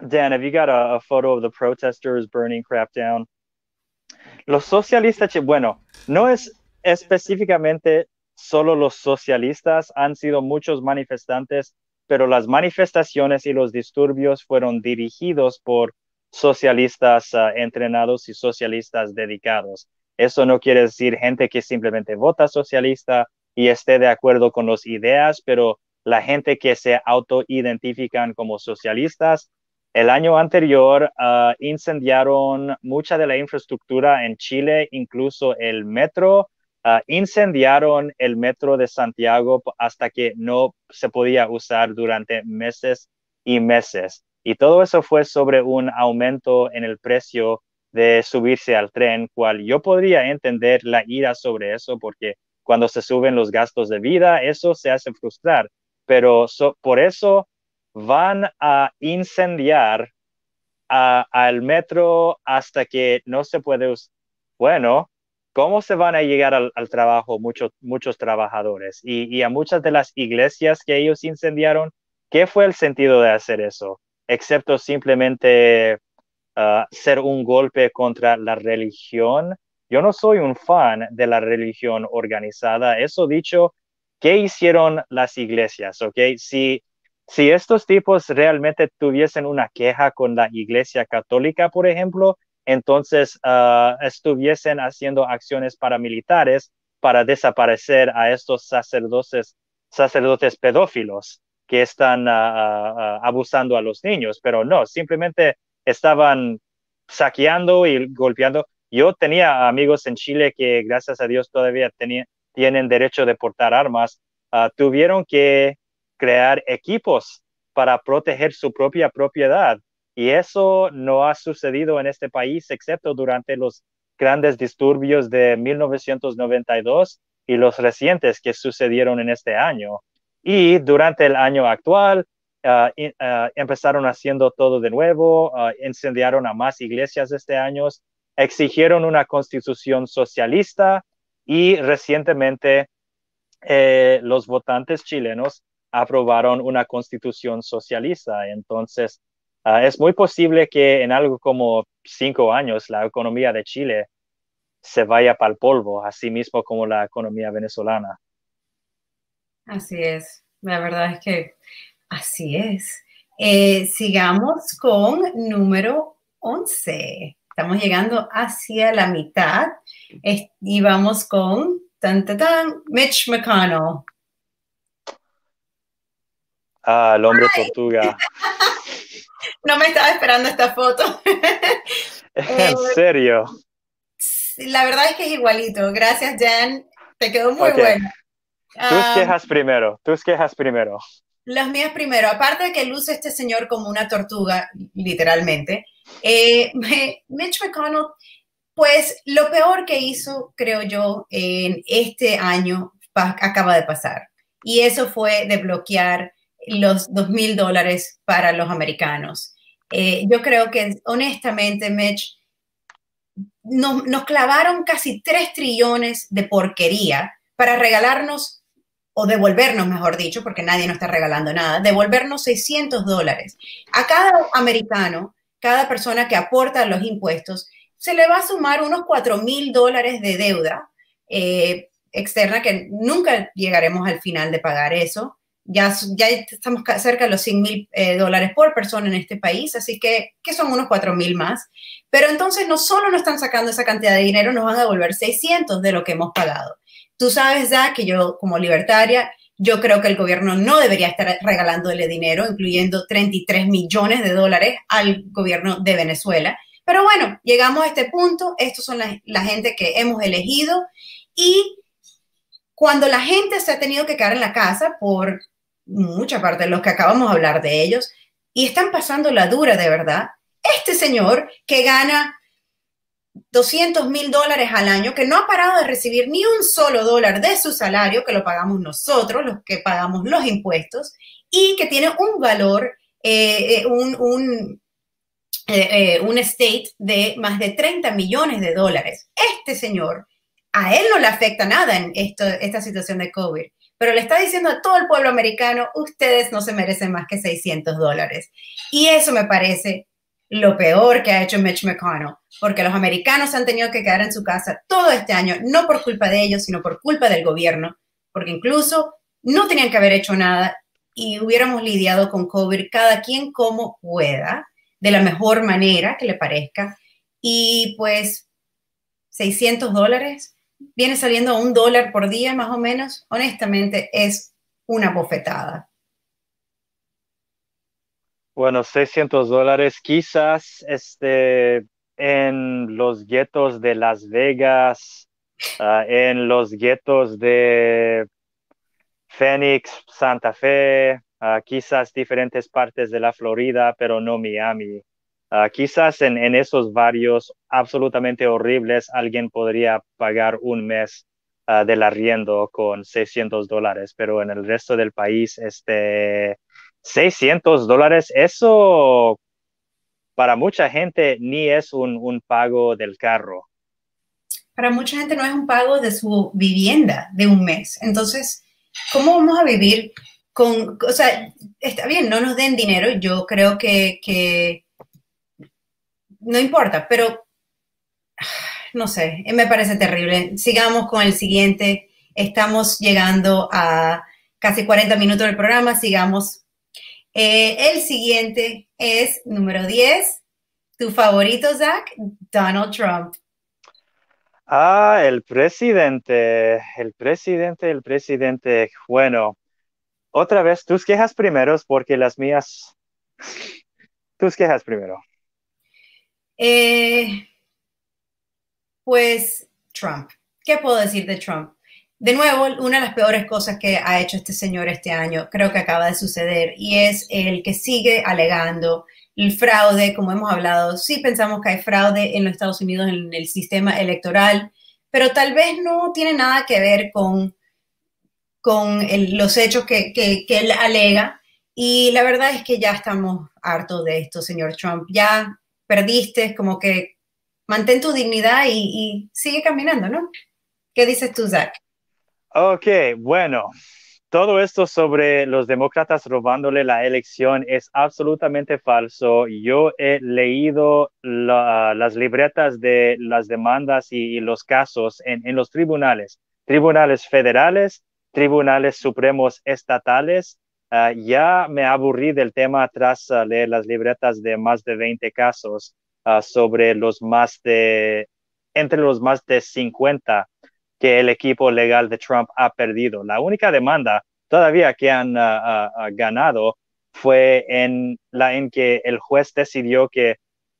Dan, have you got a, photo of the protesters burning crap down? Los socialistas, bueno, no es específicamente solo los socialistas, han sido muchos manifestantes, pero las manifestaciones y los disturbios fueron dirigidos por socialistas ah, entrenados y socialistas dedicados. Eso no quiere decir gente que simplemente vota socialista y esté de acuerdo con las ideas, pero la gente que se autoidentifican como socialistas. El año anterior ah, incendiaron mucha de la infraestructura en Chile, incluso el metro, Ah, incendiaron el metro de Santiago hasta que no se podía usar durante meses y meses. Y todo eso fue sobre un aumento en el precio de subirse al tren, cual yo podría entender la ira sobre eso, porque cuando se suben los gastos de vida, eso se hace frustrar. Pero por eso van a incendiar al metro hasta que no se puede usar. Bueno, ¿Cómo se van a llegar al, trabajo muchos, muchos trabajadores? Y, a muchas de las iglesias que ellos incendiaron, ¿qué fue el sentido de hacer eso? Excepto simplemente uh, ser un golpe contra la religión. Yo no soy un fan de la religión organizada. Eso dicho, ¿qué hicieron las iglesias? ¿Ok? Si, si estos tipos realmente tuviesen una queja con la iglesia católica, por ejemplo, entonces ah, estuviesen haciendo acciones paramilitares para desaparecer a estos sacerdotes, sacerdotes pedófilos que están ah, abusando a los niños, pero no, simplemente estaban saqueando y golpeando. Yo tenía amigos en Chile que, gracias a Dios, todavía tienen derecho de portar armas. tuvieron que crear equipos para proteger su propia propiedad y eso no ha sucedido en este país, excepto durante los grandes disturbios de 1992 y los recientes que sucedieron en este año. Y durante el año actual, ah, ah, empezaron haciendo todo de nuevo, uh, incendiaron a más iglesias este año, exigieron una constitución socialista y recientemente eh, los votantes chilenos aprobaron una constitución socialista. Entonces, Ah, es muy posible que en algo como cinco años la economía de Chile se vaya para el polvo, así mismo como la economía venezolana. Así es, la verdad es que así es. Eh, sigamos con número 11. Estamos llegando hacia la mitad y vamos con tan, tan, tan, Mitch McConnell. Ah, el hombre tortuga. *laughs* No me estaba esperando esta foto. *laughs* ¿En eh, serio? La verdad es que es igualito. Gracias, Jan. Te quedó muy bueno. Tus ah, quejas primero, tus quejas primero. Las mías primero. Aparte de que luce este señor como una tortuga, literalmente, eh, Mitch McConnell Pues lo peor que hizo, creo yo, en este año acaba de pasar. Y eso fue de bloquear los dos mil dólares para los americanos. Eh, yo creo que honestamente, Mitch, nos, clavaron casi tres trillones de porquería para regalarnos, o devolvernos, mejor dicho, porque nadie nos está regalando nada, devolvernos 600 dólares. A cada americano, cada persona que aporta los impuestos, se le va a sumar unos 4 mil dólares de deuda eh, externa que nunca llegaremos al final de pagar eso. Ya, ya estamos cerca de los 100 mil eh, dólares por persona en este país, así que, que son unos 4 mil más. Pero entonces no solo nos están sacando esa cantidad de dinero, nos van a devolver 600 de lo que hemos pagado. Tú sabes, ya que yo como libertaria, yo creo que el gobierno no debería estar regalándole dinero, incluyendo 33 millones de dólares al gobierno de Venezuela. Pero bueno, llegamos a este punto, estos son la, la gente que hemos elegido y cuando la gente se ha tenido que quedar en la casa por mucha parte de los que acabamos de hablar de ellos y están pasando la dura de verdad, este señor que gana 200 mil dólares al año, que no ha parado de recibir ni un solo dólar de su salario, que lo pagamos nosotros, los que pagamos los impuestos, y que tiene un valor, eh, eh, un, un, eh, un estate de más de 30 millones de dólares. Este señor a él no le afecta nada en esta situación de COVID, pero le está diciendo a todo el pueblo americano, ustedes no se merecen más que 600 dólares. Y eso me parece lo peor que ha hecho Mitch McConnell, porque los americanos han tenido que quedar en su casa todo este año, no por culpa de ellos, sino por culpa del gobierno, porque incluso no tenían que haber hecho nada y hubiéramos lidiado con COVID cada quien como pueda, de la mejor manera que le parezca. Y pues 600 dólares viene saliendo a un dólar por día más o menos, honestamente es una bofetada. Bueno, 600 dólares quizás este, en los guetos de Las Vegas, ah, en los guetos de Phoenix, Santa Fe, ah, quizás diferentes partes de la Florida, pero no Miami. Ah, quizás en, en, esos varios absolutamente horribles alguien podría pagar un mes uh, del arriendo con 600 dólares, pero en el resto del país, este, 600 dólares, eso para mucha gente ni es un, un pago del carro. Para mucha gente no es un pago de su vivienda de un mes. Entonces, ¿cómo vamos a vivir con, o sea, está bien, no nos den dinero, yo creo que, que no importa, pero no sé, me parece terrible. Sigamos con el siguiente. Estamos llegando a casi 40 minutos del programa. Sigamos. Eh, el siguiente es número 10. Tu favorito, Zach, Donald Trump. Ah, el presidente, el presidente, el presidente. Bueno, otra vez tus quejas primero, porque las mías, tus quejas primero. Eh, pues Trump. ¿Qué puedo decir de Trump? De nuevo, una de las peores cosas que ha hecho este señor este año, creo que acaba de suceder, y es el que sigue alegando el fraude, como hemos hablado. Sí pensamos que hay fraude en los Estados Unidos en el sistema electoral, pero tal vez no tiene nada que ver con, con los hechos que, que, que él alega. Y la verdad es que ya estamos hartos de esto, señor Trump. Ya perdiste, como que mantén tu dignidad y, sigue caminando, ¿no? ¿Qué dices tú, Zach? Ok, bueno, todo esto sobre los demócratas robándole la elección es absolutamente falso. Yo he leído las libretas de las demandas y, los casos en, los tribunales, tribunales federales, tribunales supremos estatales Ah, ya me aburrí del tema tras ah, leer las libretas de más de 20 casos ah, sobre los más de, entre los más de 50 que el equipo legal de Trump ha perdido. La única demanda todavía que han ganado fue en la en que el juez decidió que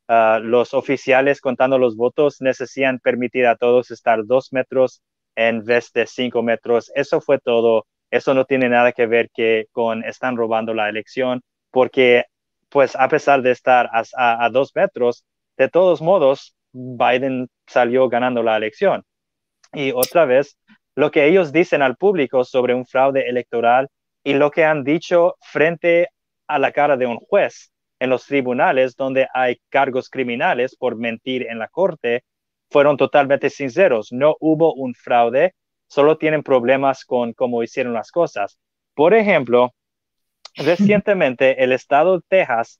los oficiales contando los votos necesitan permitir a todos estar dos metros en vez de cinco metros. Eso fue todo eso no tiene nada que ver que con están robando la elección, porque pues a pesar de estar a, dos metros, de todos modos, Biden salió ganando la elección. Y otra vez, lo que ellos dicen al público sobre un fraude electoral y lo que han dicho frente a la cara de un juez en los tribunales donde hay cargos criminales por mentir en la corte, fueron totalmente sinceros. No hubo un fraude, solo tienen problemas con cómo hicieron las cosas. Por ejemplo, recientemente el estado de Texas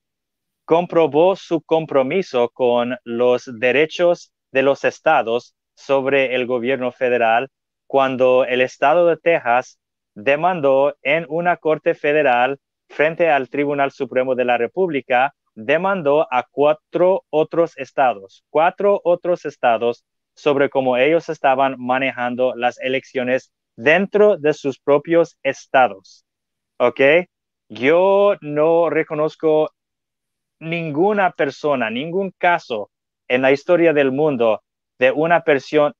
comprobó su compromiso con los derechos de los estados sobre el gobierno federal cuando el estado de Texas demandó en una corte federal frente al Tribunal Supremo de la República, demandó a cuatro otros estados, cuatro otros estados sobre cómo ellos estaban manejando las elecciones dentro de sus propios estados. ¿Ok? Yo no reconozco ninguna persona, ningún caso en la historia del mundo de una,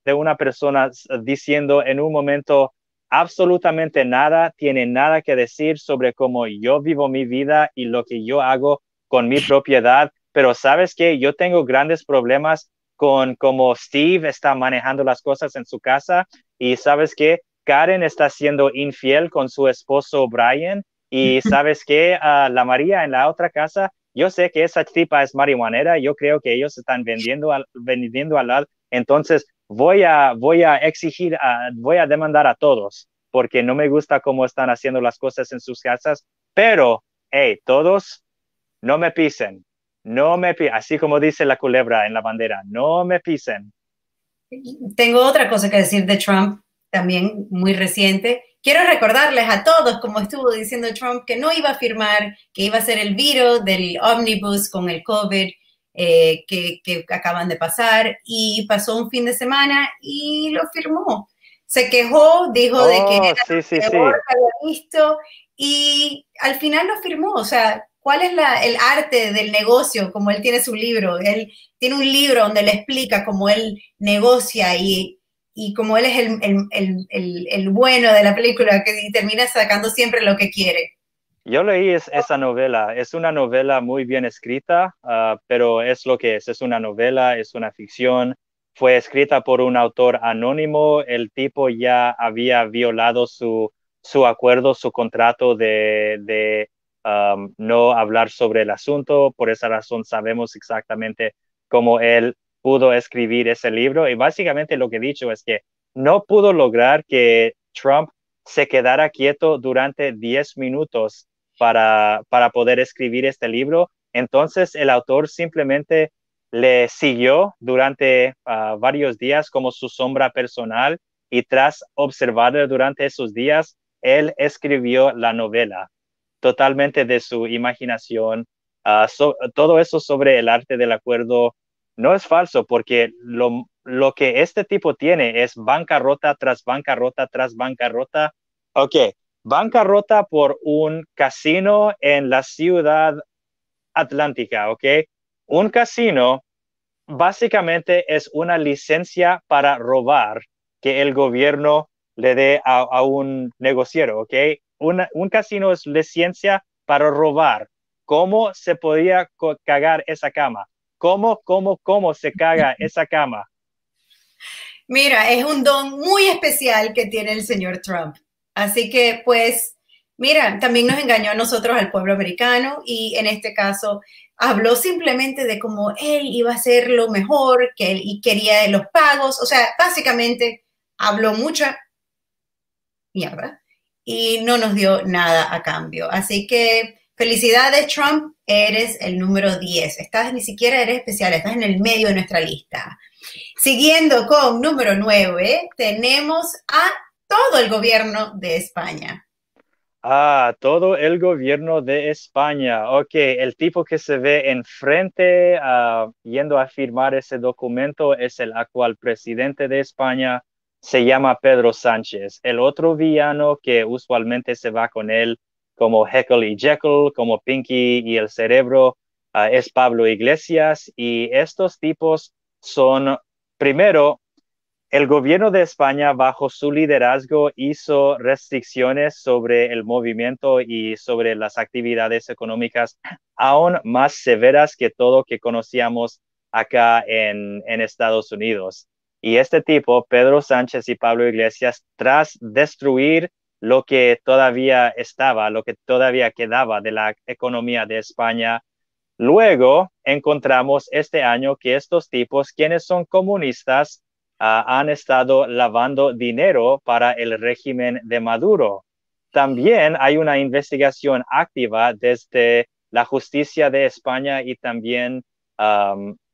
de una persona diciendo en un momento absolutamente nada, tiene nada que decir sobre cómo yo vivo mi vida y lo que yo hago con mi propiedad. Pero sabes que yo tengo grandes problemas con cómo Steve está manejando las cosas en su casa. Y sabes que Karen está siendo infiel con su esposo Brian. Y *laughs* sabes que uh, la María en la otra casa yo sé que esa tipa es marihuanera, yo creo que ellos están vendiendo al, vendiendo al lado, entonces voy a, voy a exigir, voy a demandar a todos, porque no me gusta cómo están haciendo las cosas en sus casas, pero, hey, todos, no me pisen, no me pisen, así como dice la culebra en la bandera, no me pisen. Tengo otra cosa que decir de Trump, también muy reciente, Quiero recordarles a todos, como estuvo diciendo Trump, que no iba a firmar, que iba a ser el virus del omnibus con el COVID eh, que, acaban de pasar y pasó un fin de semana y lo firmó. Se quejó, dijo de que oh, era sí, que había visto y al final lo firmó. O sea, ¿cuál es el arte del negocio? Como él tiene su libro, él tiene un libro donde le explica cómo él negocia y y como él es el, bueno de la película, que termina sacando siempre lo que quiere. Yo leí esa novela, es una novela muy bien escrita, ah, pero es lo que es, es una novela, es una ficción, fue escrita por un autor anónimo, el tipo ya había violado su, su acuerdo, su contrato de, um, no hablar sobre el asunto, por esa razón sabemos exactamente cómo él pudo escribir ese libro. Y básicamente lo que he dicho es que no pudo lograr que Trump se quedara quieto durante 10 minutos para, para poder escribir este libro. Entonces el autor simplemente le siguió durante ah, varios días como su sombra personal. Y tras observarlo durante esos días, él escribió la novela totalmente de su imaginación, ah, todo eso sobre el arte del acuerdo no es falso porque lo, que este tipo tiene es bancarrota tras bancarrota tras bancarrota. Ok, bancarrota por un casino en la ciudad atlántica, ok. Un casino básicamente es una licencia para robar que el gobierno le dé a, un negociero, ¿ok? Un casino es licencia para robar. ¿Cómo se podía cagar esa cama? ¿Cómo, cómo, cómo se caga *laughs* esa cama? Mira, es un don muy especial que tiene el señor Trump. Así que, pues, mira, también nos engañó a nosotros, al pueblo americano, y en este caso habló simplemente de cómo él iba a hacer lo mejor, que él y quería los pagos. O sea, básicamente habló mucha mierda y no nos dio nada a cambio. Así que Felicidades, Trump, eres el número 10. Estás ni siquiera eres especial, estás en el medio de nuestra lista. Siguiendo con número 9, tenemos a todo el gobierno de España. Ah, todo el gobierno de España. Ok, el tipo que se ve enfrente uh, yendo a firmar ese documento es el actual presidente de España. Se llama Pedro Sánchez. El otro villano que usualmente se va con él como Heckle y Jekyll, como Pinky y el cerebro, ah, es Pablo Iglesias. Y estos tipos son, primero, el gobierno de España, bajo su liderazgo, hizo restricciones sobre el movimiento y sobre las actividades económicas aún más severas que todo que conocíamos acá en, en Estados Unidos. Y este tipo, Pedro Sánchez y Pablo Iglesias, tras destruir lo que todavía estaba, lo que todavía quedaba de la economía de España, luego encontramos este año que estos tipos, quienes son comunistas, ah, han estado lavando dinero para el régimen de Maduro. También hay una investigación activa desde la justicia de España y también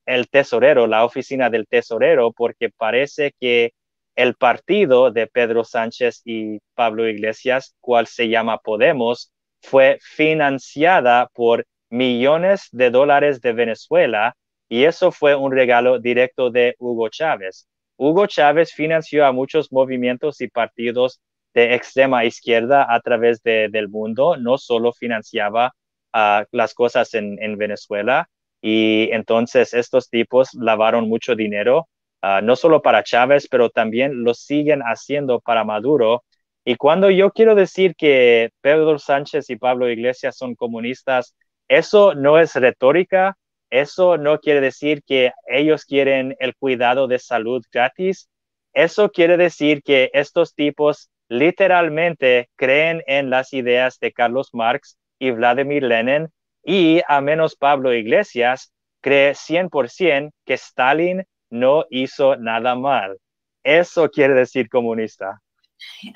el tesorero, la oficina del tesorero, porque parece que el partido de Pedro Sánchez y Pablo Iglesias, cual se llama Podemos, fue financiada por millones de dólares de Venezuela y eso fue un regalo directo de Hugo Chávez. Hugo Chávez financió a muchos movimientos y partidos de extrema izquierda a través del mundo, no solo financiaba uh, las cosas en, en Venezuela, y entonces estos tipos lavaron mucho dinero, ah, no solo para Chávez, pero también lo siguen haciendo para Maduro. Y cuando yo quiero decir que Pedro Sánchez y Pablo Iglesias son comunistas, eso no es retórica, eso no quiere decir que ellos quieren el cuidado de salud gratis, eso quiere decir que estos tipos literalmente creen en las ideas de Carlos Marx y Vladimir Lenin y a menos Pablo Iglesias cree 100% que Stalin no hizo nada mal. Eso quiere decir comunista.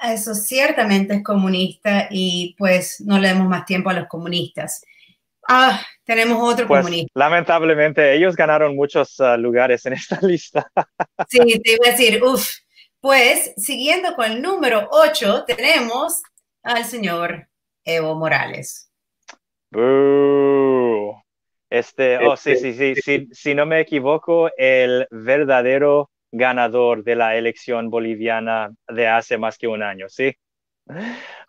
Eso ciertamente es comunista y pues no le demos más tiempo a los comunistas. Ah, tenemos otro pues, comunista. Lamentablemente, ellos ganaron muchos ah, lugares en *laughs* esta lista. sí, te iba a decir, uff. Pues, siguiendo con el número 8, tenemos al señor Evo Morales. Este, oh, sí, sí, sí, sí, si no me equivoco, el verdadero ganador de la elección boliviana de hace más que un año, ¿sí?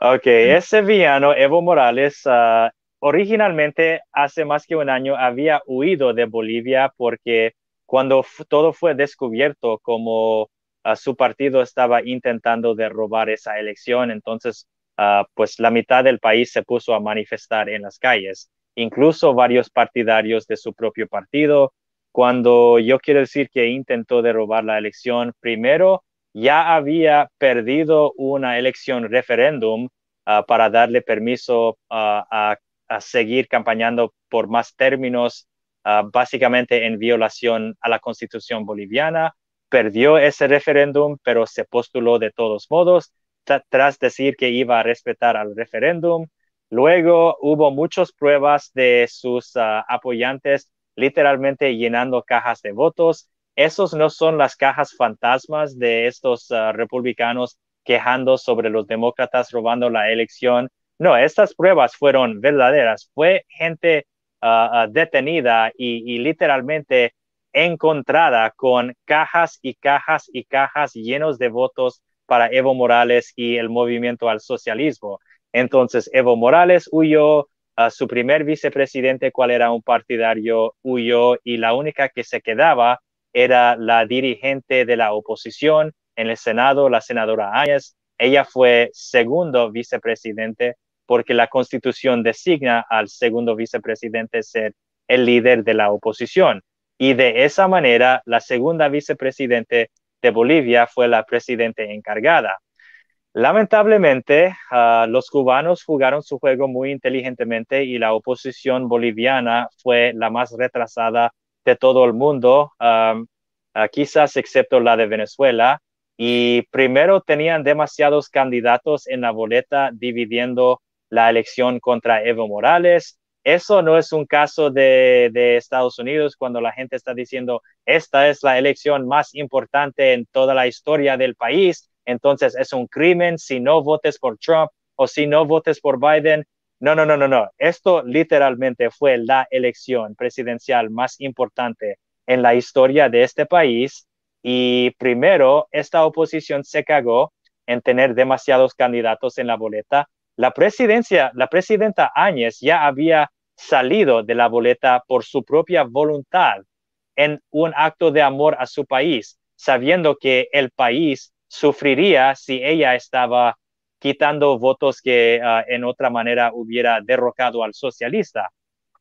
Ok, ese villano, Evo Morales, ah, originalmente hace más que un año había huido de Bolivia porque cuando todo fue descubierto como ah, su partido estaba intentando derrobar esa elección, entonces Ah, pues la mitad del país se puso a manifestar en las calles, incluso varios partidarios de su propio partido. Cuando yo quiero decir que intentó derrobar la elección, primero ya había perdido una elección referéndum ah, para darle permiso ah, a, a, seguir campañando por más términos, básicamente en violación a la constitución boliviana. Perdió ese referéndum, pero se postuló de todos modos tras decir que iba a respetar al referéndum. Luego hubo muchas pruebas de sus ah, apoyantes literalmente llenando cajas de votos. Esos no son las cajas fantasmas de estos ah, republicanos quejando sobre los demócratas robando la elección. No, estas pruebas fueron verdaderas. Fue gente ah, detenida y, y literalmente encontrada con cajas y cajas y cajas llenos de votos para Evo Morales y el movimiento al socialismo. Entonces, Evo Morales huyó, a su primer vicepresidente, cual era un partidario, huyó y la única que se quedaba era la dirigente de la oposición en el Senado, la senadora Áñez. Ella fue segundo vicepresidente porque la constitución designa al segundo vicepresidente ser el líder de la oposición. Y de esa manera, la segunda vicepresidente de Bolivia fue la presidente encargada. Lamentablemente, ah, los cubanos jugaron su juego muy inteligentemente y la oposición boliviana fue la más retrasada de todo el mundo, ah, quizás excepto la de Venezuela. Y primero tenían demasiados candidatos en la boleta dividiendo la elección contra Evo Morales eso no es un caso de, Estados Unidos cuando la gente está diciendo, esta es la elección más importante en toda la historia del país, entonces es un crimen si no votes por Trump o si no votes por Biden. No, no, no, no, no. Esto literalmente fue la elección presidencial más importante en la historia de este país. Y primero, esta oposición se cagó en tener demasiados candidatos en la boleta. La presidencia, la presidenta Áñez ya había salido de la boleta por su propia voluntad en un acto de amor a su país, sabiendo que el país sufriría si ella estaba quitando votos que ah, en otra manera hubiera derrocado al socialista.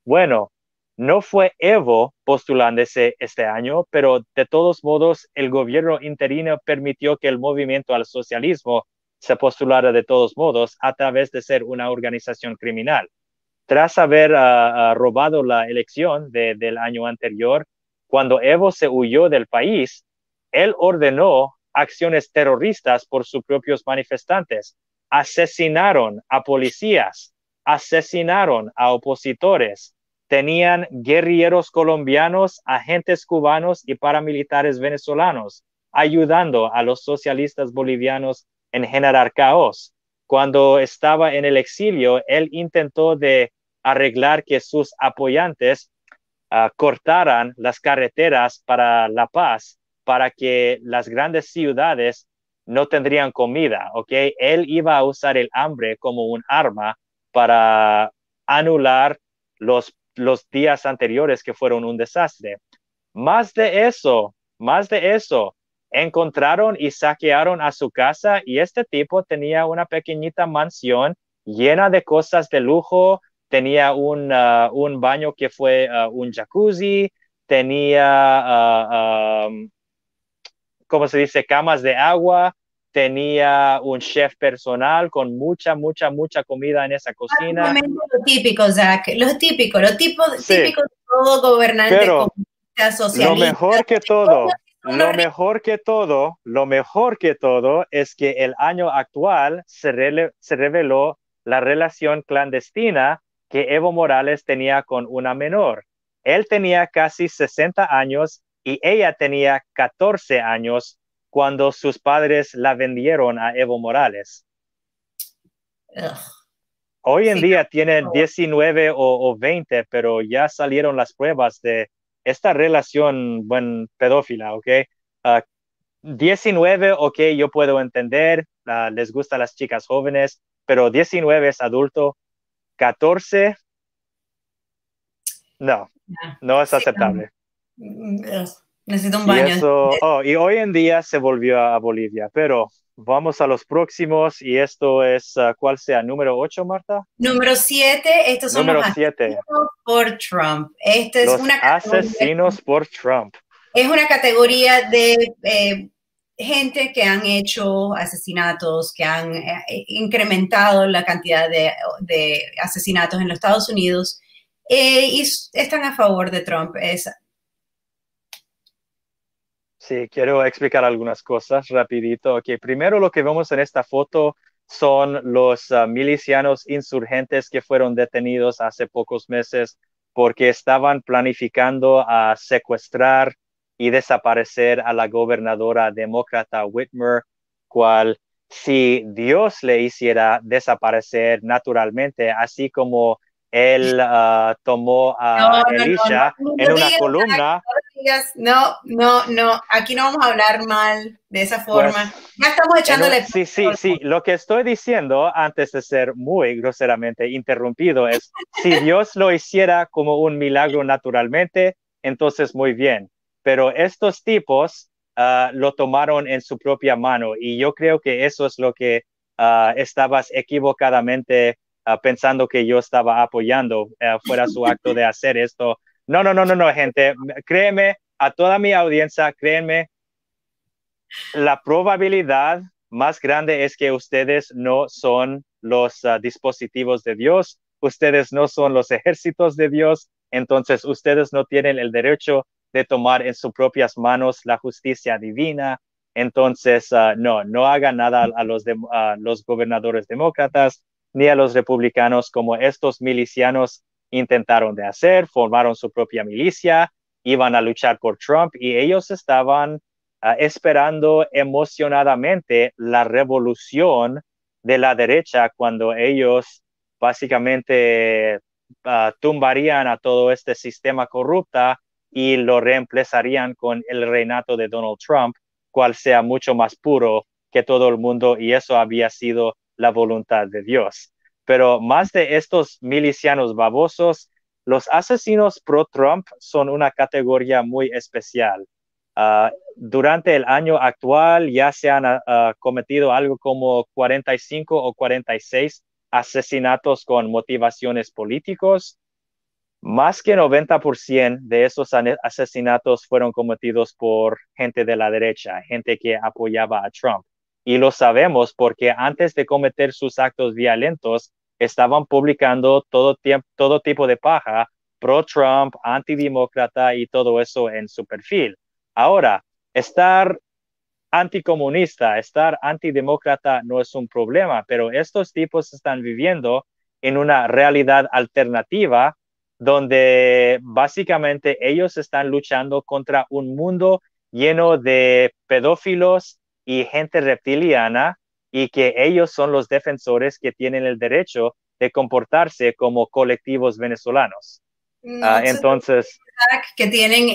Bueno, No fue Evo postulándose este año, pero de todos modos el gobierno interino permitió que el movimiento al socialismo se postulara de todos modos a través de ser una organización criminal. Tras haber ah, ah, robado la elección del año anterior, cuando Evo se huyó del país, él ordenó acciones terroristas por sus propios manifestantes, asesinaron a policías, asesinaron a opositores, tenían guerrilleros colombianos, agentes cubanos y paramilitares venezolanos, ayudando a los socialistas bolivianos en generar caos. Cuando estaba en el exilio, él intentó de arreglar que sus apoyantes ah, cortaran las carreteras para la paz, para que las grandes ciudades no tendrían comida, ¿ok? Él iba a usar el hambre como un arma para anular los los días anteriores que fueron un desastre. Más de eso, más de eso, encontraron y saquearon a su casa y este tipo tenía una pequeñita mansión llena de cosas de lujo, tenía un, uh, un baño que fue uh, un jacuzzi, tenía, uh, um, ¿cómo se dice?, camas de agua, tenía un chef personal con mucha, mucha, mucha comida en esa cocina. Lo típico, Zach, lo típico, lo tipo, típico de todo gobernante Pero Lo mejor que todo, lo mejor que todo, lo mejor que todo es que el año actual se, se reveló la relación clandestina que Evo Morales tenía con una menor. Él tenía casi 60 años y ella tenía 14 años cuando sus padres la vendieron a Evo Morales. Hoy en día tienen 19 o, 20, pero ya salieron las pruebas de esta relación buen pedófila, ¿ok? 19, ah, ok, yo puedo entender, ah, les gustan las chicas jóvenes, pero 19 es adulto, 14, no, no es aceptable. Necesito un baño. Y, oh, y hoy en día se volvió a Bolivia, pero vamos a los próximos y esto es, uh, ¿cuál sea? ¿Número 8, Marta? Número 7, estos son Número los asesinos por Trump. Este es los una asesinos por Trump. Es una categoría de eh, gente que han hecho asesinatos, que han eh, incrementado la cantidad de, de, asesinatos en los Estados Unidos eh, y están a favor de Trump. Es Sí, quiero explicar algunas cosas rapidito. Okay, primero lo que vemos en esta foto son los ah, milicianos insurgentes que fueron detenidos hace pocos meses porque estaban planificando a secuestrar y desaparecer a la gobernadora demócrata Whitmer, cual si Dios le hiciera desaparecer naturalmente, así como él uh, tomó a Elisha en una columna. No, no, no, aquí no vamos a hablar mal de esa pues, forma. ya estamos echándole. sí, sí, sí. Lo que estoy diciendo antes de ser muy groseramente interrumpido es: si Dios lo hiciera como un milagro naturalmente, entonces muy bien. Pero estos tipos uh, lo tomaron en su propia mano y yo creo que eso es lo que uh, estabas equivocadamente Ah, pensando que yo estaba apoyando fuera su acto de hacer esto. No, no, no, no, no, gente, créeme, a toda mi audiencia, créeme, la probabilidad más grande es que ustedes no son los ah, dispositivos de Dios, ustedes no son los ejércitos de Dios, entonces ustedes no tienen el derecho de tomar en sus propias manos la justicia divina. Entonces, ah, no, no hagan nada a los, a los gobernadores demócratas, ni a los republicanos como estos milicianos intentaron de hacer, formaron su propia milicia, iban a luchar por Trump y ellos estaban ah, esperando emocionadamente la revolución de la derecha cuando ellos básicamente ah, tumbarían a todo este sistema corrupta y lo reemplazarían con el reinato de Donald Trump, cual sea mucho más puro que todo el mundo y eso había sido la voluntad de Dios. Pero más de estos milicianos babosos, los asesinos pro-Trump son una categoría muy especial. Ah, durante el año actual ya se han ah, ah, cometido algo como 45 o 46 asesinatos con motivaciones políticos. más que 90% de esos asesinatos fueron cometidos por gente de la derecha, gente que apoyaba a Trump. Y lo sabemos porque antes de cometer sus actos violentos, estaban publicando todo, tipo de paja pro-Trump, antidemócrata y todo eso en su perfil. Ahora, estar anticomunista, estar antidemócrata no es un problema, pero estos tipos están viviendo en una realidad alternativa donde básicamente ellos están luchando contra un mundo lleno de pedófilos y gente reptiliana y que ellos son los defensores que tienen el derecho de comportarse como colectivos venezolanos. Ah, entonces... Que tienen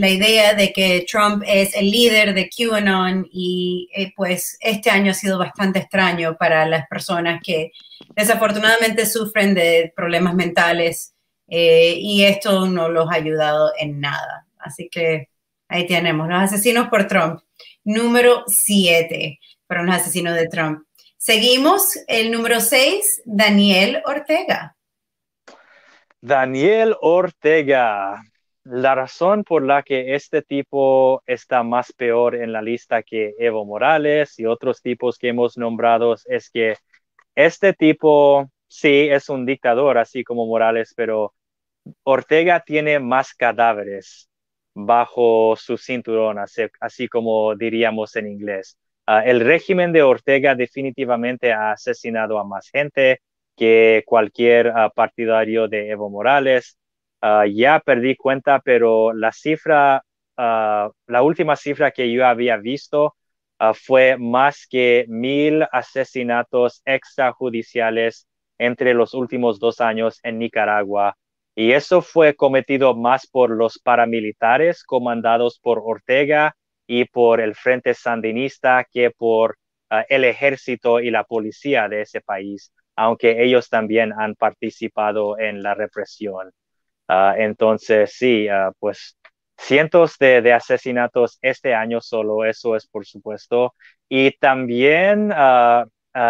la idea de que Trump es el líder de QAnon y eh, pues este año ha sido bastante extraño para las personas que desafortunadamente sufren de problemas mentales eh, y esto no los ha ayudado en nada. Así que ahí tenemos los asesinos por Trump. Número 7 fueron los asesinos de Trump. Seguimos el número 6, Daniel Ortega. Daniel Ortega. La razón por la que este tipo está más peor en la lista que Evo Morales y otros tipos que hemos nombrado es que este tipo sí es un dictador, así como Morales, pero Ortega tiene más cadáveres bajo su cinturón, así, como diríamos en inglés. Ah, el régimen de Ortega definitivamente ha asesinado a más gente que cualquier ah, partidario de Evo Morales. Ah, ya perdí cuenta, pero la cifra, la última cifra que yo había visto fue más que mil asesinatos extrajudiciales entre los últimos dos años en Nicaragua y eso fue cometido más por los paramilitares comandados por Ortega y por el Frente Sandinista que por ah, el ejército y la policía de ese país, aunque ellos también han participado en la represión. Ah, entonces, sí, ah, pues cientos de, asesinatos este año solo, eso es por supuesto. Y también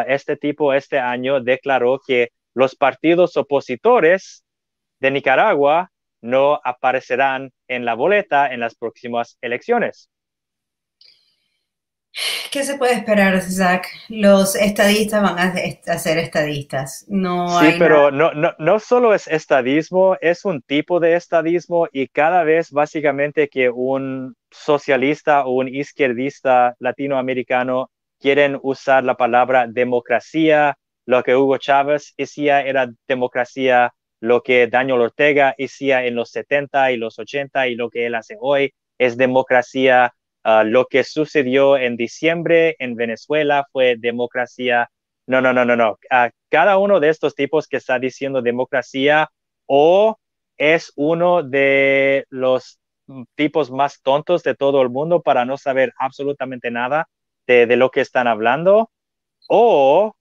este tipo este año declaró que los partidos opositores de Nicaragua no aparecerán en la boleta en las próximas elecciones. ¿Qué se puede esperar, Zach? Los estadistas van a, ser estadistas. No sí, pero no, no, no solo es estadismo, es un tipo de estadismo y cada vez básicamente que un socialista o un izquierdista latinoamericano quieren usar la palabra democracia, lo que Hugo Chávez decía era democracia lo que Daniel Ortega hacía en los 70 y los 80 y lo que él hace hoy es democracia. Ah, lo que sucedió en diciembre en Venezuela fue democracia. No, no, no, no, no. Cada uno de estos tipos que está diciendo democracia o es uno de los tipos más tontos de todo el mundo para no saber absolutamente nada de lo que están hablando o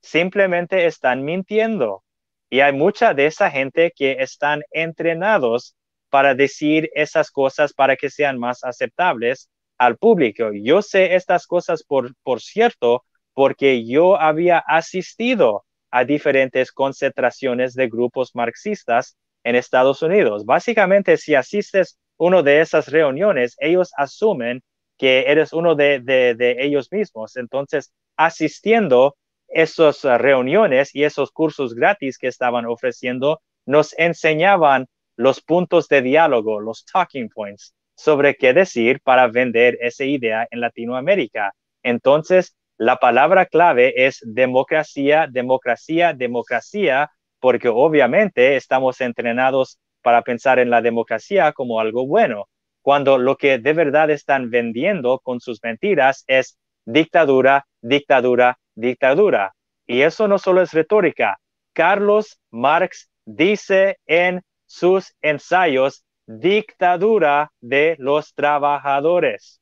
simplemente están mintiendo y hay mucha de esa gente que están entrenados para decir esas cosas para que sean más aceptables al público. Yo sé estas cosas, por, por cierto, porque yo había asistido a diferentes concentraciones de grupos marxistas en Estados Unidos. Básicamente, si asistes a una de esas reuniones, ellos asumen que eres uno de, de, de ellos mismos. Entonces, asistiendo esas ah, reuniones y esos cursos gratis que estaban ofreciendo nos enseñaban los puntos de diálogo, los talking points sobre qué decir para vender esa idea en Latinoamérica. Entonces, la palabra clave es democracia, democracia, democracia, porque obviamente estamos entrenados para pensar en la democracia como algo bueno, cuando lo que de verdad están vendiendo con sus mentiras es dictadura, dictadura, dictadura. Y eso no solo es retórica. Carlos Marx dice en sus ensayos dictadura de los trabajadores.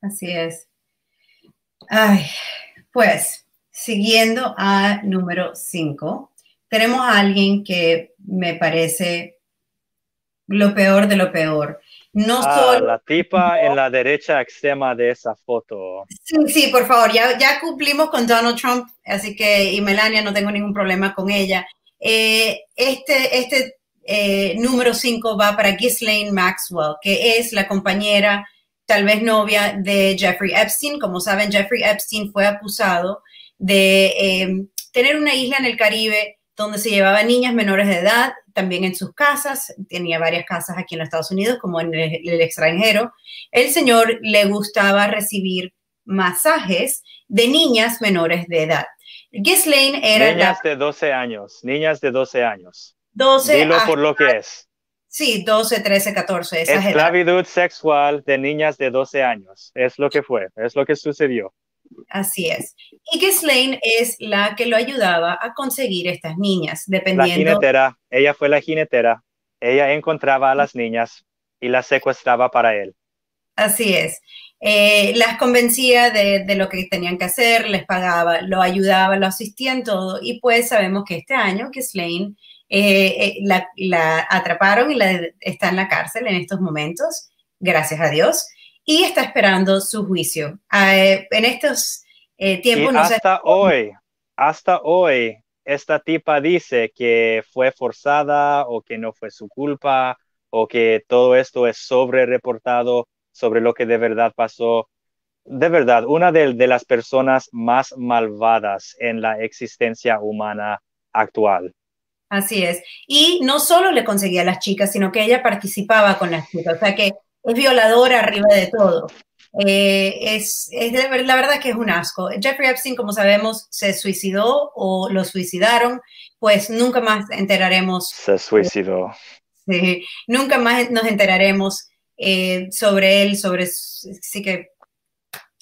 Así es. Ay, pues, siguiendo a número 5, tenemos a alguien que me parece lo peor de lo peor. No ah, La tipa en la derecha extrema de esa foto. Sí, sí, por favor, ya, ya cumplimos con Donald Trump, así que, y Melania, no tengo ningún problema con ella. Eh, este, este eh, número 5 va para Ghislaine Maxwell, que es la compañera, tal vez novia de Jeffrey Epstein. Como saben, Jeffrey Epstein fue acusado de em, tener una isla en el Caribe donde se llevaba niñas menores de edad, también en sus casas, tenía varias casas aquí en los Estados Unidos como en el, extranjero. El señor le gustaba recibir masajes de niñas menores de edad. Ghislaine era... Niñas de 12 años, niñas de 12 años. 12 Dilo por lo que es. Sí, 12, 13, 14. Esclavitud sexual de niñas de 12 años. Es lo que fue, es lo que sucedió. Así es. Y Ghislaine es la que lo ayudaba a conseguir estas niñas, dependiendo. La jinetera, ella fue la jinetera. Ella encontraba a las niñas y las secuestraba para él. Así es. Eh, las convencía de, lo que tenían que hacer, les pagaba, lo ayudaba, lo asistía en todo. Y pues sabemos que este año Ghislaine eh, eh, la, atraparon y la, está en la cárcel en estos momentos, gracias a Dios y está esperando su juicio. Ah, eh, en estos eh, tiempos... hasta hoy, hasta hoy, esta tipa dice que fue forzada o que no fue su culpa o que todo esto es sobre reportado sobre lo que de verdad pasó. De verdad, una de, de las personas más malvadas en la existencia humana actual. Así es. Y no solo le conseguía a las chicas, sino que ella participaba con las chicas. O sea que es violadora arriba de todo. Eh, es, la verdad que es un asco. Jeffrey Epstein, como sabemos, se suicidó o lo suicidaron, pues nunca más enteraremos. Se suicidó. Sí, nunca más nos enteraremos eh, sobre él, sobre, sí que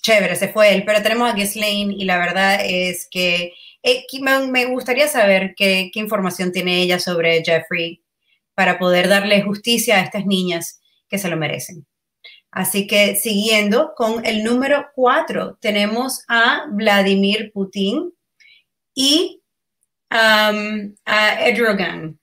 chévere, se fue él, pero tenemos a Ghislaine y la verdad es que eh, me, gustaría saber qué, qué información tiene ella sobre Jeffrey para poder darle justicia a estas niñas que se lo merecen. Así que siguiendo con el número cuatro, tenemos a Vladimir Putin y um, a Erdogan.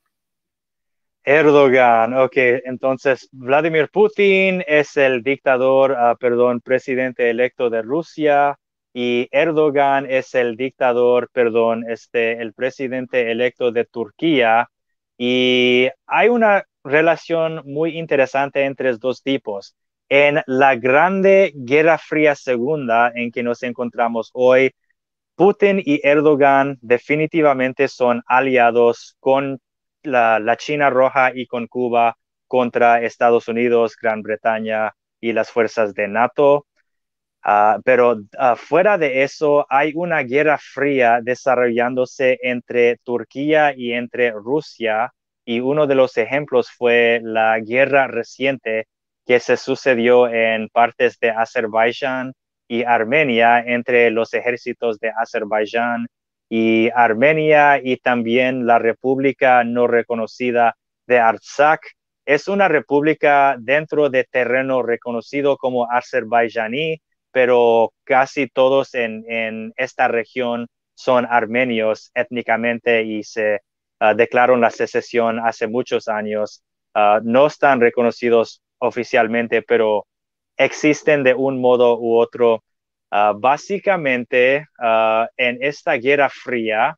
Erdogan, ok, entonces Vladimir Putin es el dictador, ah, perdón, presidente electo de Rusia y Erdogan es el dictador, perdón, este, el presidente electo de Turquía. Y hay una relación muy interesante entre los dos tipos. En la grande Guerra Fría Segunda en que nos encontramos hoy, Putin y Erdogan definitivamente son aliados con la, China Roja y con Cuba contra Estados Unidos, Gran Bretaña y las fuerzas de NATO. Ah, pero ah, fuera de eso, hay una guerra fría desarrollándose entre Turquía y entre Rusia y uno de los ejemplos fue la guerra reciente que se sucedió en partes de Azerbaiyán y Armenia entre los ejércitos de Azerbaiyán y Armenia y también la república no reconocida de Artsakh. Es una república dentro de terreno reconocido como azerbaiyaní, pero casi todos en, en esta región son armenios étnicamente y se Ah, declararon la secesión hace muchos años. Ah, no están reconocidos oficialmente, pero existen de un modo u otro. Ah, básicamente, en esta guerra fría,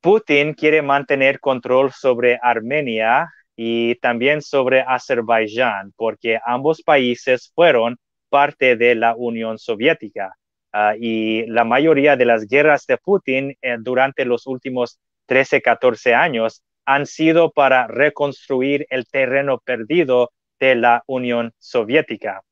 Putin quiere mantener control sobre Armenia y también sobre Azerbaiyán, porque ambos países fueron parte de la Unión Soviética. y la mayoría de las guerras de Putin eh, durante los últimos 13, 14 años han sido para reconstruir el terreno perdido de la Unión Soviética.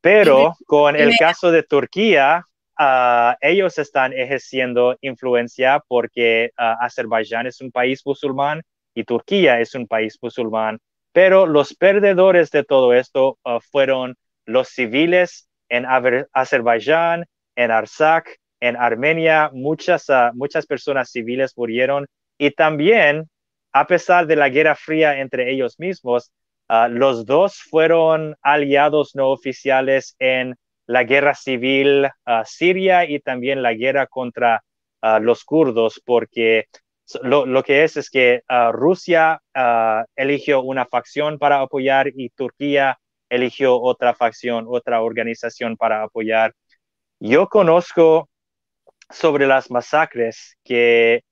Pero con el caso de Turquía, ah, ellos están ejerciendo influencia porque uh, Azerbaiyán es un país musulmán y Turquía es un país musulmán. Pero los perdedores de todo esto ah, fueron los civiles en Azerbaiyán, en Artsakh, en Armenia muchas, ah, muchas personas civiles murieron y también, a pesar de la guerra fría entre ellos mismos, ah, los dos fueron aliados no oficiales en la guerra civil uh, siria y también la guerra contra los kurdos, porque lo, lo, que es es que Rusia eligió una facción para apoyar y Turquía eligió otra facción, otra organización para apoyar. Yo conozco sobre las masacres que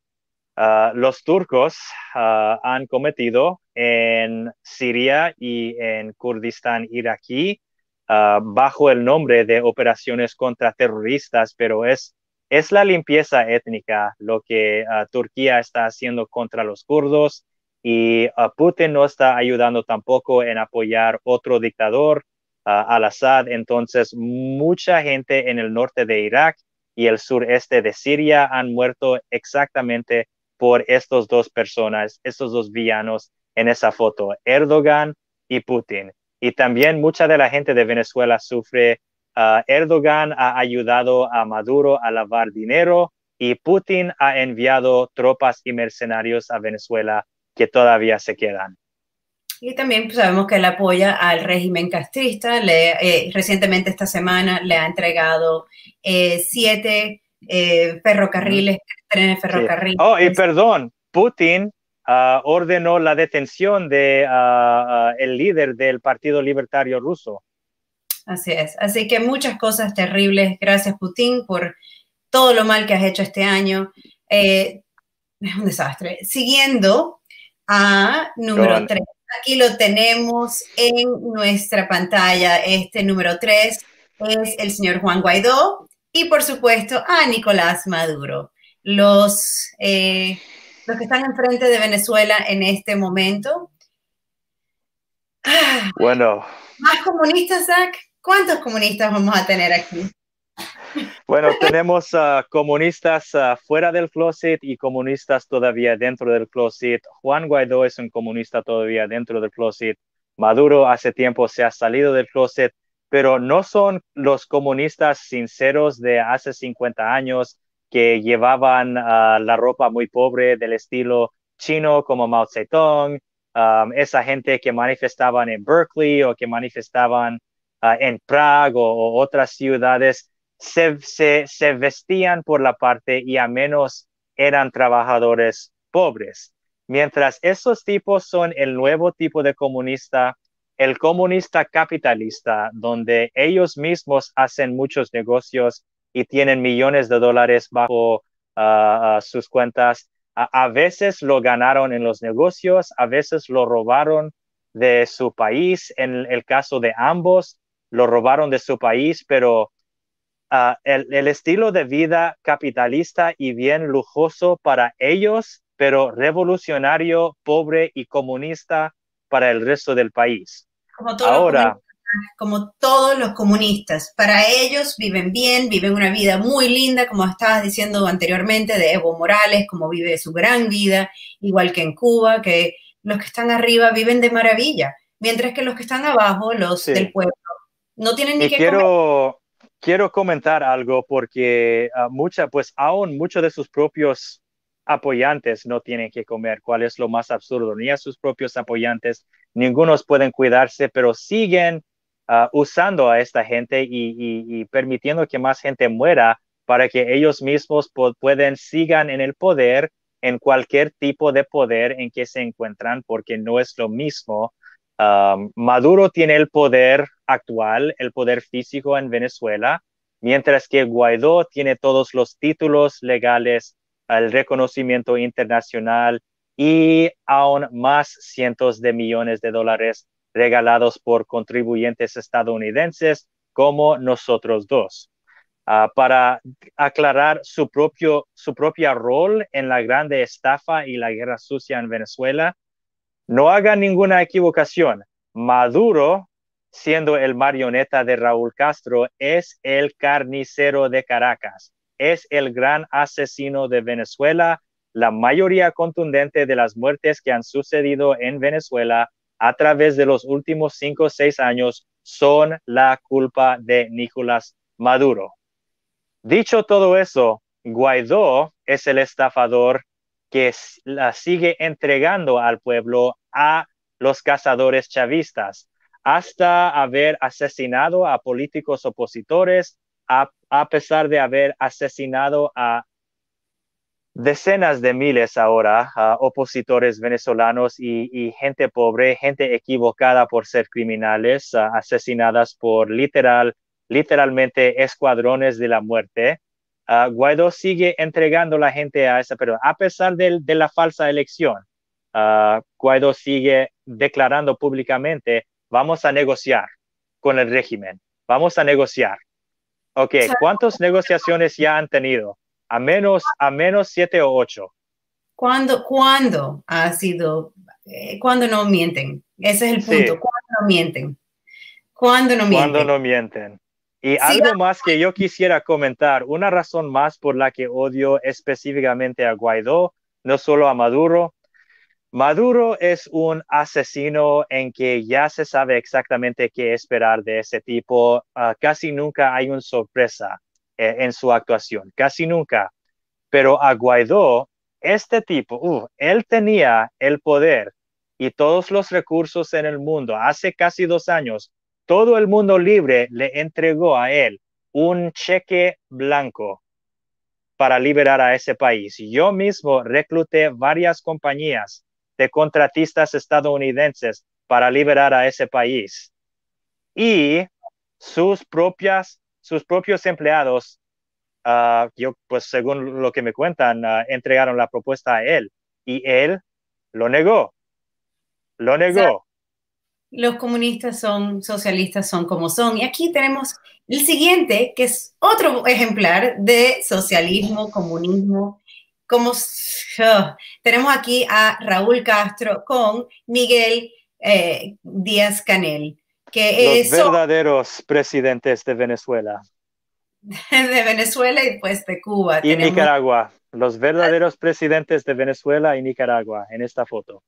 ah, los turcos ah, han cometido en Siria y en Kurdistán iraquí bajo el nombre de operaciones contra terroristas, pero es, es la limpieza étnica lo que Turquía está haciendo contra los kurdos y Putin no está ayudando tampoco en apoyar otro dictador, al-Assad. Entonces, mucha gente en el norte de Irak y el sureste de Siria han muerto exactamente por estos dos personas, estos dos villanos en esa foto, Erdogan y Putin. Y también mucha de la gente de Venezuela sufre. Ah, Erdogan ha ayudado a Maduro a lavar dinero y Putin ha enviado tropas y mercenarios a Venezuela que todavía se quedan. Y también pues, sabemos que él apoya al régimen castrista. Le, eh, recientemente esta semana le ha entregado eh, siete eh, ferrocarriles, trenes ferrocarriles. Oh, y perdón, Putin ah, ordenó la detención de ah, ah, el líder del Partido Libertario Ruso. Así es. Así que muchas cosas terribles. Gracias, Putin, por todo lo mal que has hecho este año. es un desastre. Siguiendo a número 3. Aquí lo tenemos en nuestra pantalla. Este número 3 es el señor Juan Guaidó y por supuesto a Nicolás Maduro. Los, eh, los que están enfrente de Venezuela en este momento. Ah, bueno. ¿Más comunistas, Zach? ¿Cuántos comunistas vamos a tener aquí? Bueno, tenemos comunistas fuera del closet y comunistas todavía dentro del closet. Juan Guaidó es un comunista todavía dentro del closet. Maduro hace tiempo se ha salido del closet, pero no son los comunistas sinceros de hace 50 años que llevaban la ropa muy pobre del estilo chino como Mao Zedong, esa gente que manifestaban en Berkeley o que manifestaban en Praga o otras ciudades se, vestían por la parte y a menos eran trabajadores pobres. Mientras esos tipos son el nuevo tipo de comunista, el comunista capitalista, donde ellos mismos hacen muchos negocios y tienen millones de dólares bajo ah, sus cuentas. a, veces lo ganaron en los negocios, a veces lo robaron de su país. En el caso de ambos, lo robaron de su país, pero El, estilo de vida capitalista y bien lujoso para ellos, pero revolucionario, pobre y comunista para el resto del país. Como Ahora, como todos los comunistas. Para ellos viven bien, viven una vida muy linda, como estabas diciendo anteriormente, de Evo Morales, como vive su gran vida, igual que en Cuba, que los que están arriba viven de maravilla, mientras que los que están abajo, los del pueblo, no tienen ni que quiero, quiero comentar algo porque uh, mucha, pues aún muchos de sus propios apoyantes no tienen que comer, cuál es lo más absurdo, ni a sus propios apoyantes, ningunos pueden cuidarse, pero siguen ah, usando a esta gente y, permitiendo que más gente muera para que ellos mismos pueden sigan en el poder, en cualquier tipo de poder en que se encuentran, porque no es lo mismo Um, Maduro tiene el poder actual, el poder físico en Venezuela, mientras que Guaidó tiene todos los títulos legales, el reconocimiento internacional y aún más cientos de millones de dólares regalados por contribuyentes estadounidenses como nosotros dos. Uh, para aclarar su propio su propia rol en la grande estafa y la guerra sucia en Venezuela, no hagan ninguna equivocación. Maduro, siendo el marioneta de Raúl Castro, es el carnicero de Caracas, es el gran asesino de Venezuela. La mayoría contundente de las muertes que han sucedido en Venezuela a través de los últimos cinco o seis años son la culpa de Nicolás Maduro. Dicho todo eso, Guaidó es el estafador que la sigue entregando al pueblo a los cazadores chavistas, hasta haber asesinado a políticos opositores, a, pesar de haber asesinado a decenas de miles ahora a opositores venezolanos y, gente pobre, gente equivocada por ser criminales, asesinadas por literal, literalmente escuadrones de la muerte. Guaidó sigue entregando la gente a esa persona, a pesar de, la falsa elección. Guaidó sigue declarando públicamente, vamos a negociar con el régimen, vamos a negociar. Ok, ¿cuántas negociaciones ya han tenido? A menos, a menos siete o ocho. ¿Cuándo, ¿cuándo ha sido? Eh, ¿Cuándo no mienten? Ese es el punto. ¿Cuándo no mienten? ¿Cuándo no mienten? ¿Cuándo no mienten? Y algo más que yo quisiera comentar, una razón más por la que odio específicamente a Guaidó, no solo a Maduro. Maduro es un asesino en que ya se sabe exactamente qué esperar de ese tipo. Ah, casi nunca hay una sorpresa eh, en su actuación, casi nunca. Pero a Guaidó, este tipo, uh, él tenía el poder y todos los recursos en el mundo hace casi dos años todo el mundo libre le entregó a él un cheque blanco para liberar a ese país. Yo mismo recluté varias compañías de contratistas estadounidenses para liberar a ese país. Y sus propias, sus propios empleados, ah, yo pues según lo que me cuentan, ah, entregaron la propuesta a él y él lo negó. Lo negó los comunistas son, socialistas son como son. Y aquí tenemos el siguiente, que es otro ejemplar de socialismo, comunismo. Como, tenemos aquí a Raúl Castro con Miguel eh, Díaz Canel, que Los verdaderos presidentes de Venezuela. *laughs* De Venezuela y pues de Cuba. Y Nicaragua. Los verdaderos presidentes de Venezuela y Nicaragua en esta foto.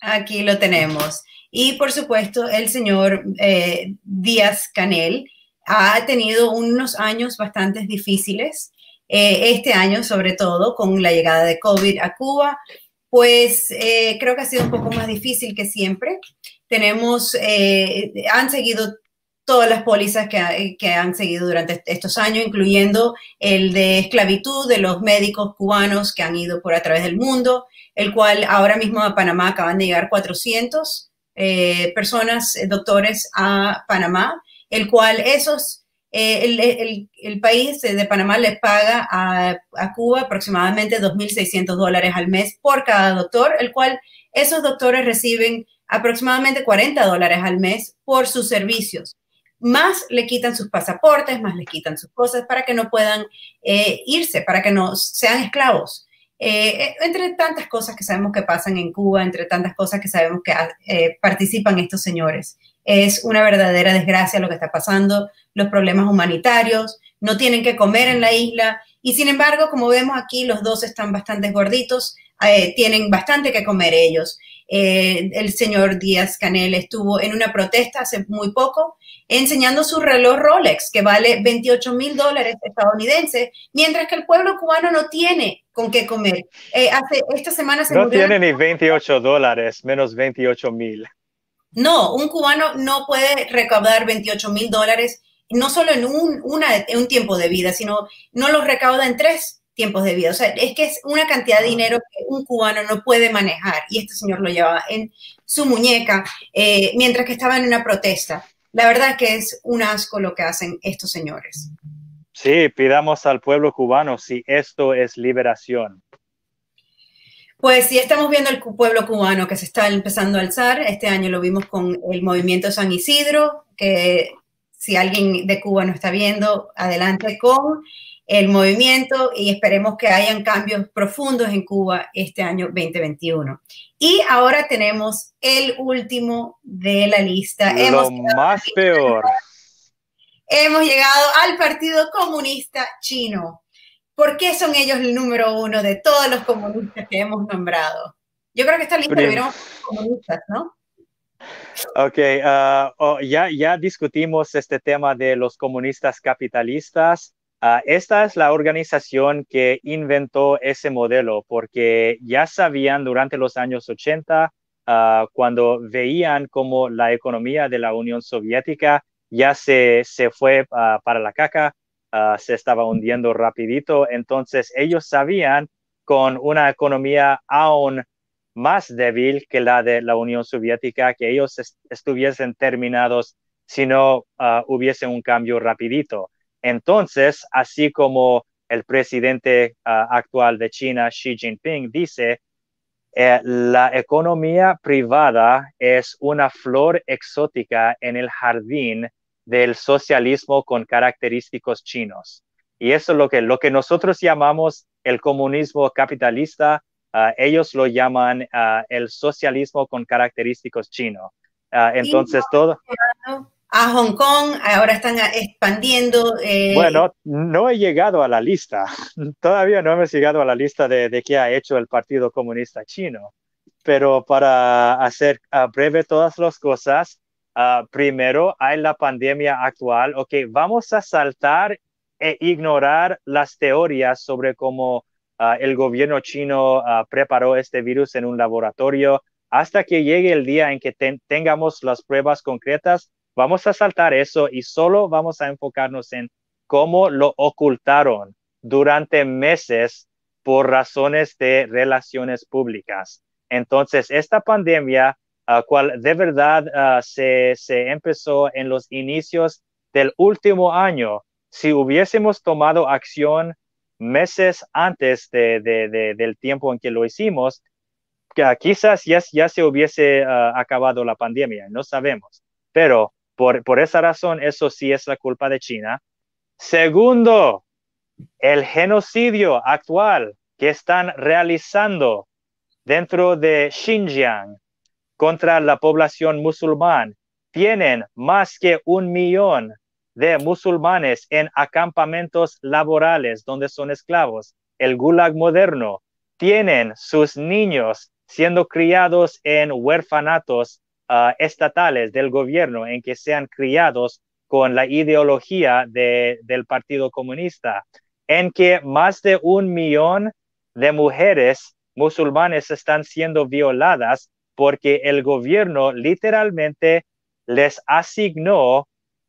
Aquí lo tenemos. Y por supuesto, el señor eh, Díaz Canel ha tenido unos años bastante difíciles, eh, este año sobre todo con la llegada de COVID a Cuba, pues eh, creo que ha sido un poco más difícil que siempre. Tenemos, han seguido todas las pólizas que, han seguido durante estos años, incluyendo el de esclavitud de los médicos cubanos que han ido por a través del mundo, el cual ahora mismo a Panamá acaban de llegar 400 eh, personas, eh, doctores a Panamá, el cual esos, eh, el, país de Panamá le paga a, a Cuba aproximadamente 2.600 dólares al mes por cada doctor, el cual esos doctores reciben aproximadamente 40 dólares al mes por sus servicios. Más le quitan sus pasaportes, más le quitan sus cosas para que no puedan irse, para que no sean esclavos. Eh, entre tantas cosas que sabemos que pasan en Cuba, entre tantas cosas que sabemos que eh, participan estos señores. Es una verdadera desgracia lo que está pasando, los problemas humanitarios, no tienen que comer en la isla y sin embargo, como vemos aquí, los dos están bastante gorditos, eh, tienen bastante que comer ellos. el señor Díaz Canel estuvo en una protesta hace muy poco enseñando su reloj Rolex, que vale 28 mil dólares estadounidenses, mientras que el pueblo cubano no tiene con qué comer. Eh, hace, esta semana se No tiene ni 28 dólares, menos 28 mil. No, un cubano no puede recaudar 28 mil dólares, no solo en un, en un tiempo de vida, sino no los recauda en tres tiempos de vida. O sea, es que es una cantidad de dinero que un cubano no puede manejar y este señor lo llevaba en su muñeca eh, mientras que estaba en una protesta. La verdad que es un asco lo que hacen estos señores. Sí, pidamos al pueblo cubano si esto es liberación. Pues sí, estamos viendo el pueblo cubano que se está empezando a alzar. Este año lo vimos con el movimiento San Isidro, que si alguien de Cuba no está viendo, adelante con el movimiento y esperemos que hayan cambios profundos en Cuba este año 2021. Y ahora tenemos el último de la lista. Lo más peor. Hemos llegado al Partido Comunista Chino. ¿Por qué son ellos el número uno de todos los comunistas que hemos nombrado? Yo creo que esta lista Prim comunistas, ¿no? Ok, uh, oh, ya, ya discutimos este tema de los comunistas capitalistas. Uh, esta es la organización que inventó ese modelo porque ya sabían durante los años 80, uh, cuando veían como la economía de la Unión Soviética ya se, se fue para la caca, se estaba hundiendo rapidito, entonces ellos sabían con una economía aún más débil que la de la Unión Soviética, que ellos estuviesen terminados si no uh, hubiese un cambio rapidito. Entonces, así como el presidente ah, actual de China, Xi Jinping, dice, eh, la economía privada es una flor exótica en el jardín del socialismo con característicos chinos. Y eso es lo que, lo que nosotros llamamos el comunismo capitalista, ah, ellos lo llaman ah, el socialismo con característicos chinos. entonces, todo a Hong Kong, ahora están expandiendo. Eh, bueno, no he llegado a la lista, *laughs* todavía no hemos llegado a la lista de, qué ha hecho el Partido Comunista Chino, pero para hacer breve todas las cosas, ah, primero hay la pandemia actual, ok, vamos a saltar e ignorar las teorías sobre cómo ah, el gobierno chino ah, preparó este virus en un laboratorio hasta que llegue el día en que tengamos las pruebas concretas Vamos a saltar eso y solo vamos a enfocarnos en cómo lo ocultaron durante meses por razones de relaciones públicas. Entonces, esta pandemia, cual de verdad ah, se, empezó en los inicios del último año, si hubiésemos tomado acción meses antes del tiempo en que lo hicimos, quizás ya, ya se hubiese acabado la pandemia, no sabemos. Pero por, esa razón, eso sí es la culpa de China. Segundo, el genocidio actual que están realizando dentro de Xinjiang contra la población musulmán. Tienen más que un millón de musulmanes en acampamentos laborales donde son esclavos, el gulag moderno. Tienen sus niños siendo criados en huerfanatos Ah, estatales del gobierno en que sean criados con la ideología del Partido Comunista, en que más de un millón de mujeres musulmanes están siendo violadas porque el gobierno literalmente les asignó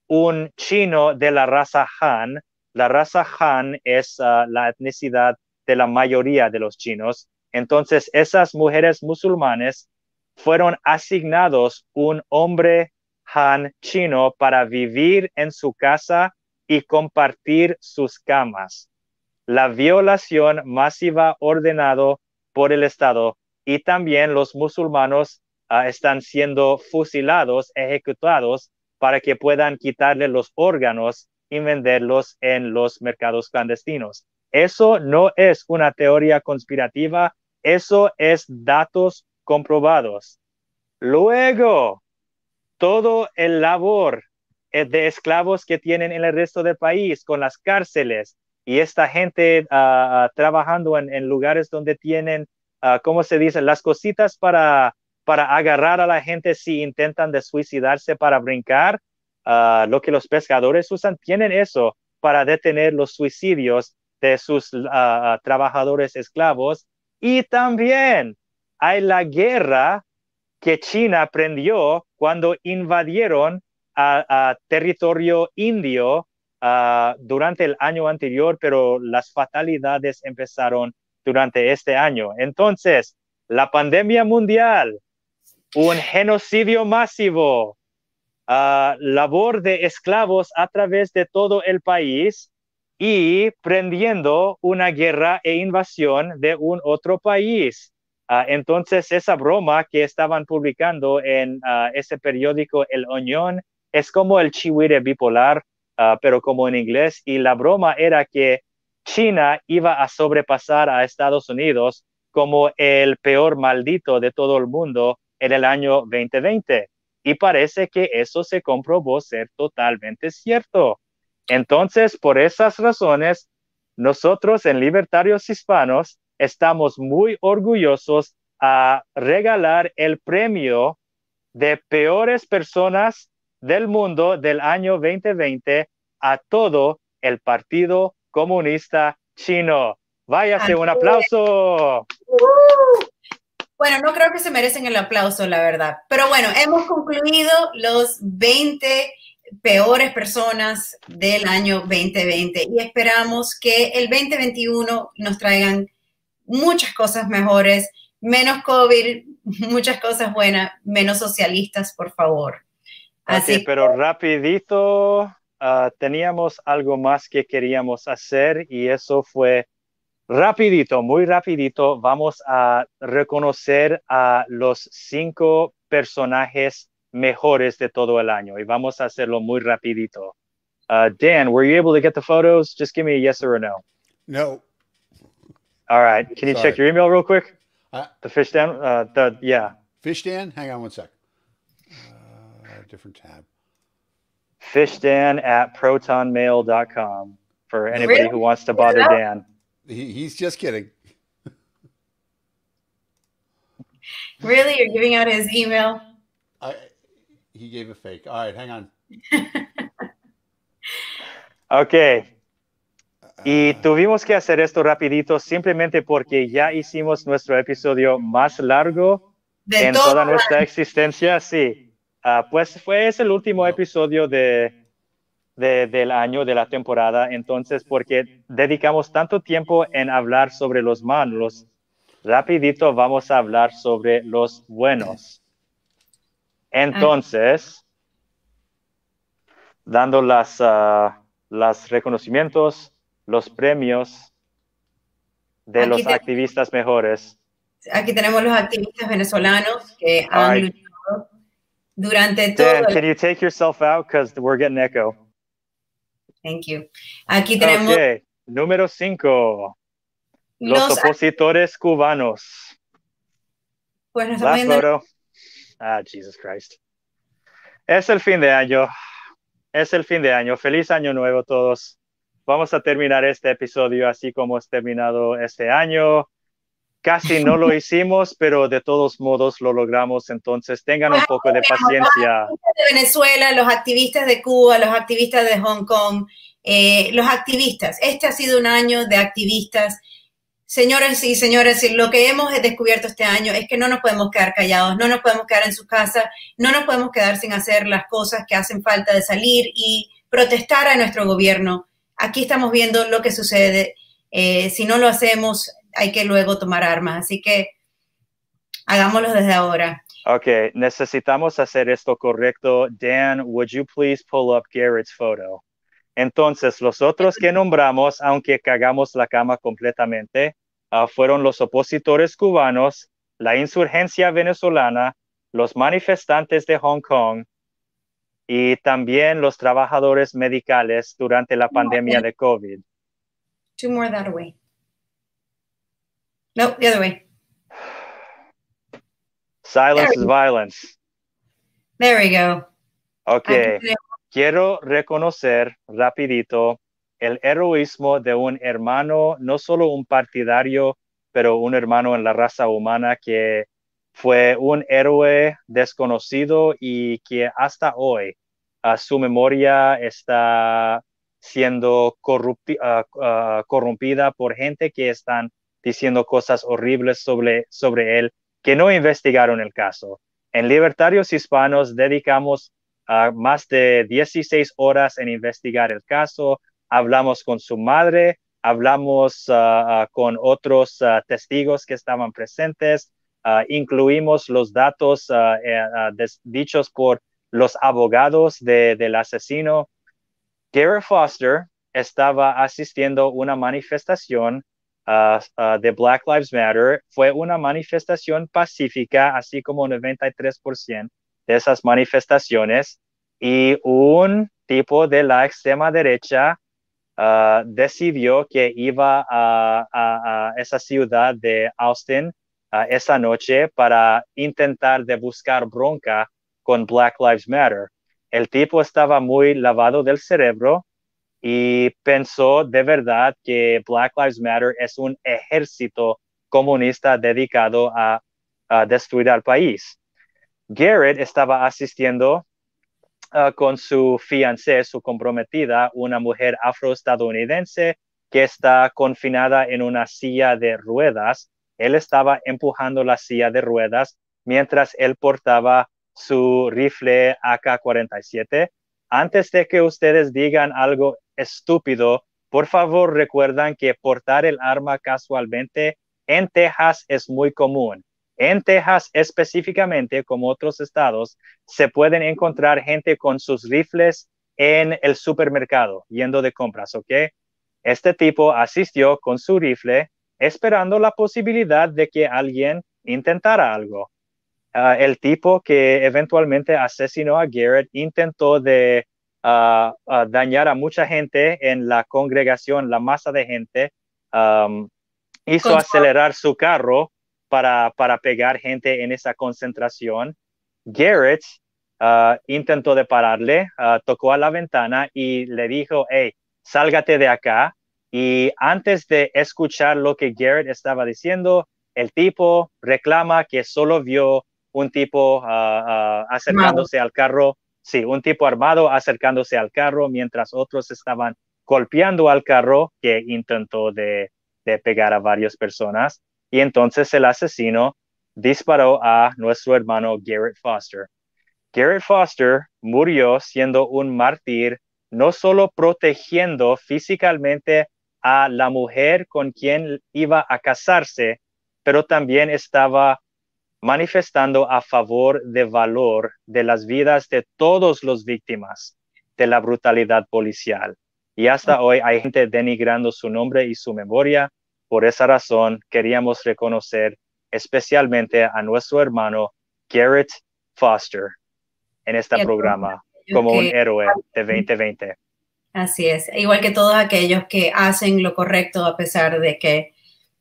un chino de la raza Han. La raza Han es ah, la etnicidad de la mayoría de los chinos. Entonces, esas mujeres musulmanes fueron asignados un hombre Han chino para vivir en su casa y compartir sus camas. La violación masiva ordenado por el Estado y también los musulmanos ah, están siendo fusilados, ejecutados para que puedan quitarle los órganos y venderlos en los mercados clandestinos. Eso no es una teoría conspirativa, eso es datos comprobados. Luego, todo el labor eh, de esclavos que tienen en el resto del país, con las cárceles y esta gente ah, ah, trabajando en, lugares donde tienen, uh, ¿cómo se dice?, las cositas para, para agarrar a la gente si intentan suicidarse para brincar. lo que los pescadores usan, tienen eso para detener los suicidios de sus trabajadores esclavos. Y también hay la guerra que China aprendió cuando invadieron a, territorio indio durante el año anterior, pero las fatalidades empezaron durante este año. Entonces, la pandemia mundial, un genocidio masivo, labor de esclavos a través de todo el país y prendiendo una guerra e invasión de un otro país. Ah, entonces, esa broma que estaban publicando en ah, ese periódico El Oñón es como el chihuire bipolar, pero como en inglés. Y la broma era que China iba a sobrepasar a Estados Unidos como el peor maldito de todo el mundo en el año 2020. Y parece que eso se comprobó ser totalmente cierto. Entonces, por esas razones, nosotros en Libertarios Hispanos estamos muy orgullosos a regalar el premio de peores personas del mundo del año 2020 a todo el Partido Comunista Chino. Váyase, un aplauso. Bueno, no creo que se merecen el aplauso, la verdad. Pero bueno, hemos concluido los 20 peores personas del año 2020 y esperamos que el 2021 nos traigan muchas cosas mejores, menos COVID, muchas cosas buenas, menos socialistas, por favor. Así pero rapidito, ah, teníamos algo más que queríamos hacer y eso fue rapidito, muy rapidito. Vamos a reconocer a los cinco personajes mejores de todo el año y vamos a hacerlo muy rapidito. Uh, Dan, were you able to get the photos? Just give me a yes or a no. No. All right. Can you Sorry. check your email real quick? Uh, the fish Dan, uh, the yeah. Fish Dan, hang on one sec. Uh, different tab. Fishdan at protonmail.com for anybody really? who wants to bother. Dan. He, he's just kidding. *laughs* really? You're giving out his email? I, he gave a fake. All right, hang on. *laughs* ok. Uh, y tuvimos que hacer esto rapidito simplemente porque ya hicimos nuestro episodio más largo de en toda nuestra existencia. Sí. Uh, pues fue es el último episodio de, de, del año, de la temporada. Entonces, porque dedicamos tanto tiempo en hablar sobre los malos, rapidito vamos a hablar sobre los buenos. Entonces, dando las, uh, los reconocimientos, los premios de los activistas mejores. Aquí tenemos los activistas venezolanos que han luchado durante todo. Dan, can you take yourself out because we're getting echo? Thank you. Aquí tenemos. Okay. Número 5. Los, los, opositores cubanos. Pues nos Last photo. Ah, Jesus Christ. Es el fin de año. Es el fin de año. Feliz año nuevo todos. Vamos a terminar este episodio así como hemos terminado este año. Casi no lo hicimos, pero de todos modos lo logramos. Entonces tengan un poco de paciencia. Los de Venezuela, los activistas de Cuba, los activistas de Hong Kong, eh, los activistas. Este ha sido un año de activistas. Señores y señores, lo que hemos descubierto este año es que no nos podemos quedar callados, no nos podemos quedar en su casa, no nos podemos quedar sin hacer las cosas que hacen falta de salir y protestar a nuestro gobierno. Aquí estamos viendo lo que sucede. Eh, si no lo hacemos, hay que luego tomar armas. Así que hagámoslo desde ahora. Ok, necesitamos hacer esto correcto. Dan, would you please pull up Garrett's photo? Entonces, los otros que nombramos, aunque cagamos la cama completamente, uh, fueron los opositores cubanos, la insurgencia venezolana, los manifestantes de Hong Kong y también los trabajadores medicales durante la pandemia de COVID. Two more that way. No, the other way. Silence is violence. There we go. Ok. Quiero reconocer rapidito el heroísmo de un hermano, no solo un partidario, pero un hermano en la raza humana que fue un héroe desconocido y que hasta hoy a su memoria está siendo corrompida por gente que están diciendo cosas horribles sobre, sobre él que no investigaron el caso. En Libertarios Hispanos dedicamos más de 16 horas en investigar el caso, hablamos con su madre, hablamos con otros testigos que estaban presentes, incluimos los datos eh, dichos por los abogados del asesino. Garrett Foster estaba asistiendo a una manifestación Uh, uh, de Black Lives Matter fue una manifestación pacífica, así como 93% de esas manifestaciones, y un tipo de la extrema derecha uh, decidió que iba a, a, esa ciudad de Austin esa noche para intentar de buscar bronca con Black Lives Matter. El tipo estaba muy lavado del cerebro y pensó de verdad que Black Lives Matter es un ejército comunista dedicado a, destruir al país. Garrett estaba asistiendo uh, con su fiancé, su comprometida, una mujer afroestadounidense que está confinada en una silla de ruedas. Él estaba empujando la silla de ruedas mientras él portaba su rifle AK-47. Antes de que ustedes digan algo estúpido, por favor recuerdan que portar el arma casualmente en Texas es muy común. En Texas específicamente, como otros estados, se pueden encontrar gente con sus rifles en el supermercado yendo de compras, ¿ok? Este tipo asistió con su rifle esperando la posibilidad de que alguien intentara algo. Ah, el tipo que eventualmente asesinó a Garrett intentó de ah, ah, dañar a mucha gente en la congregación, la masa de gente, hizo acelerar su carro para, para pegar gente en esa concentración. Garrett intentó de pararle, tocó a la ventana y le dijo, hey, sálgate de acá. Y antes de escuchar lo que Garrett estaba diciendo, el tipo reclama que solo vio un tipo ah, ah, acercándose al carro, sí, un tipo armado acercándose al carro mientras otros estaban golpeando al carro que intentó de, de pegar a varias personas. Y entonces el asesino disparó a nuestro hermano Garrett Foster. Garrett Foster murió siendo un mártir, no solo protegiendo físicamente a la mujer con quien iba a casarse, pero también estaba manifestando a favor de valor de las vidas de todos los víctimas de la brutalidad policial. Y hasta hoy hay gente denigrando su nombre y su memoria. Por esa razón, queríamos reconocer especialmente a nuestro hermano Garrett Foster en este programa como un héroe de 2020. Así es, igual que todos aquellos que hacen lo correcto a pesar de que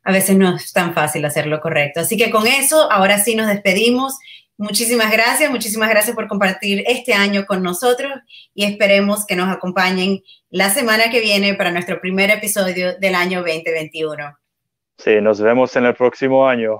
a veces no es tan fácil hacer lo correcto. Así que con eso, ahora sí nos despedimos. Muchísimas gracias, muchísimas gracias por compartir este año con nosotros y esperemos que nos acompañen la semana que viene para nuestro primer episodio del año 2021. Sí, nos vemos en el próximo año.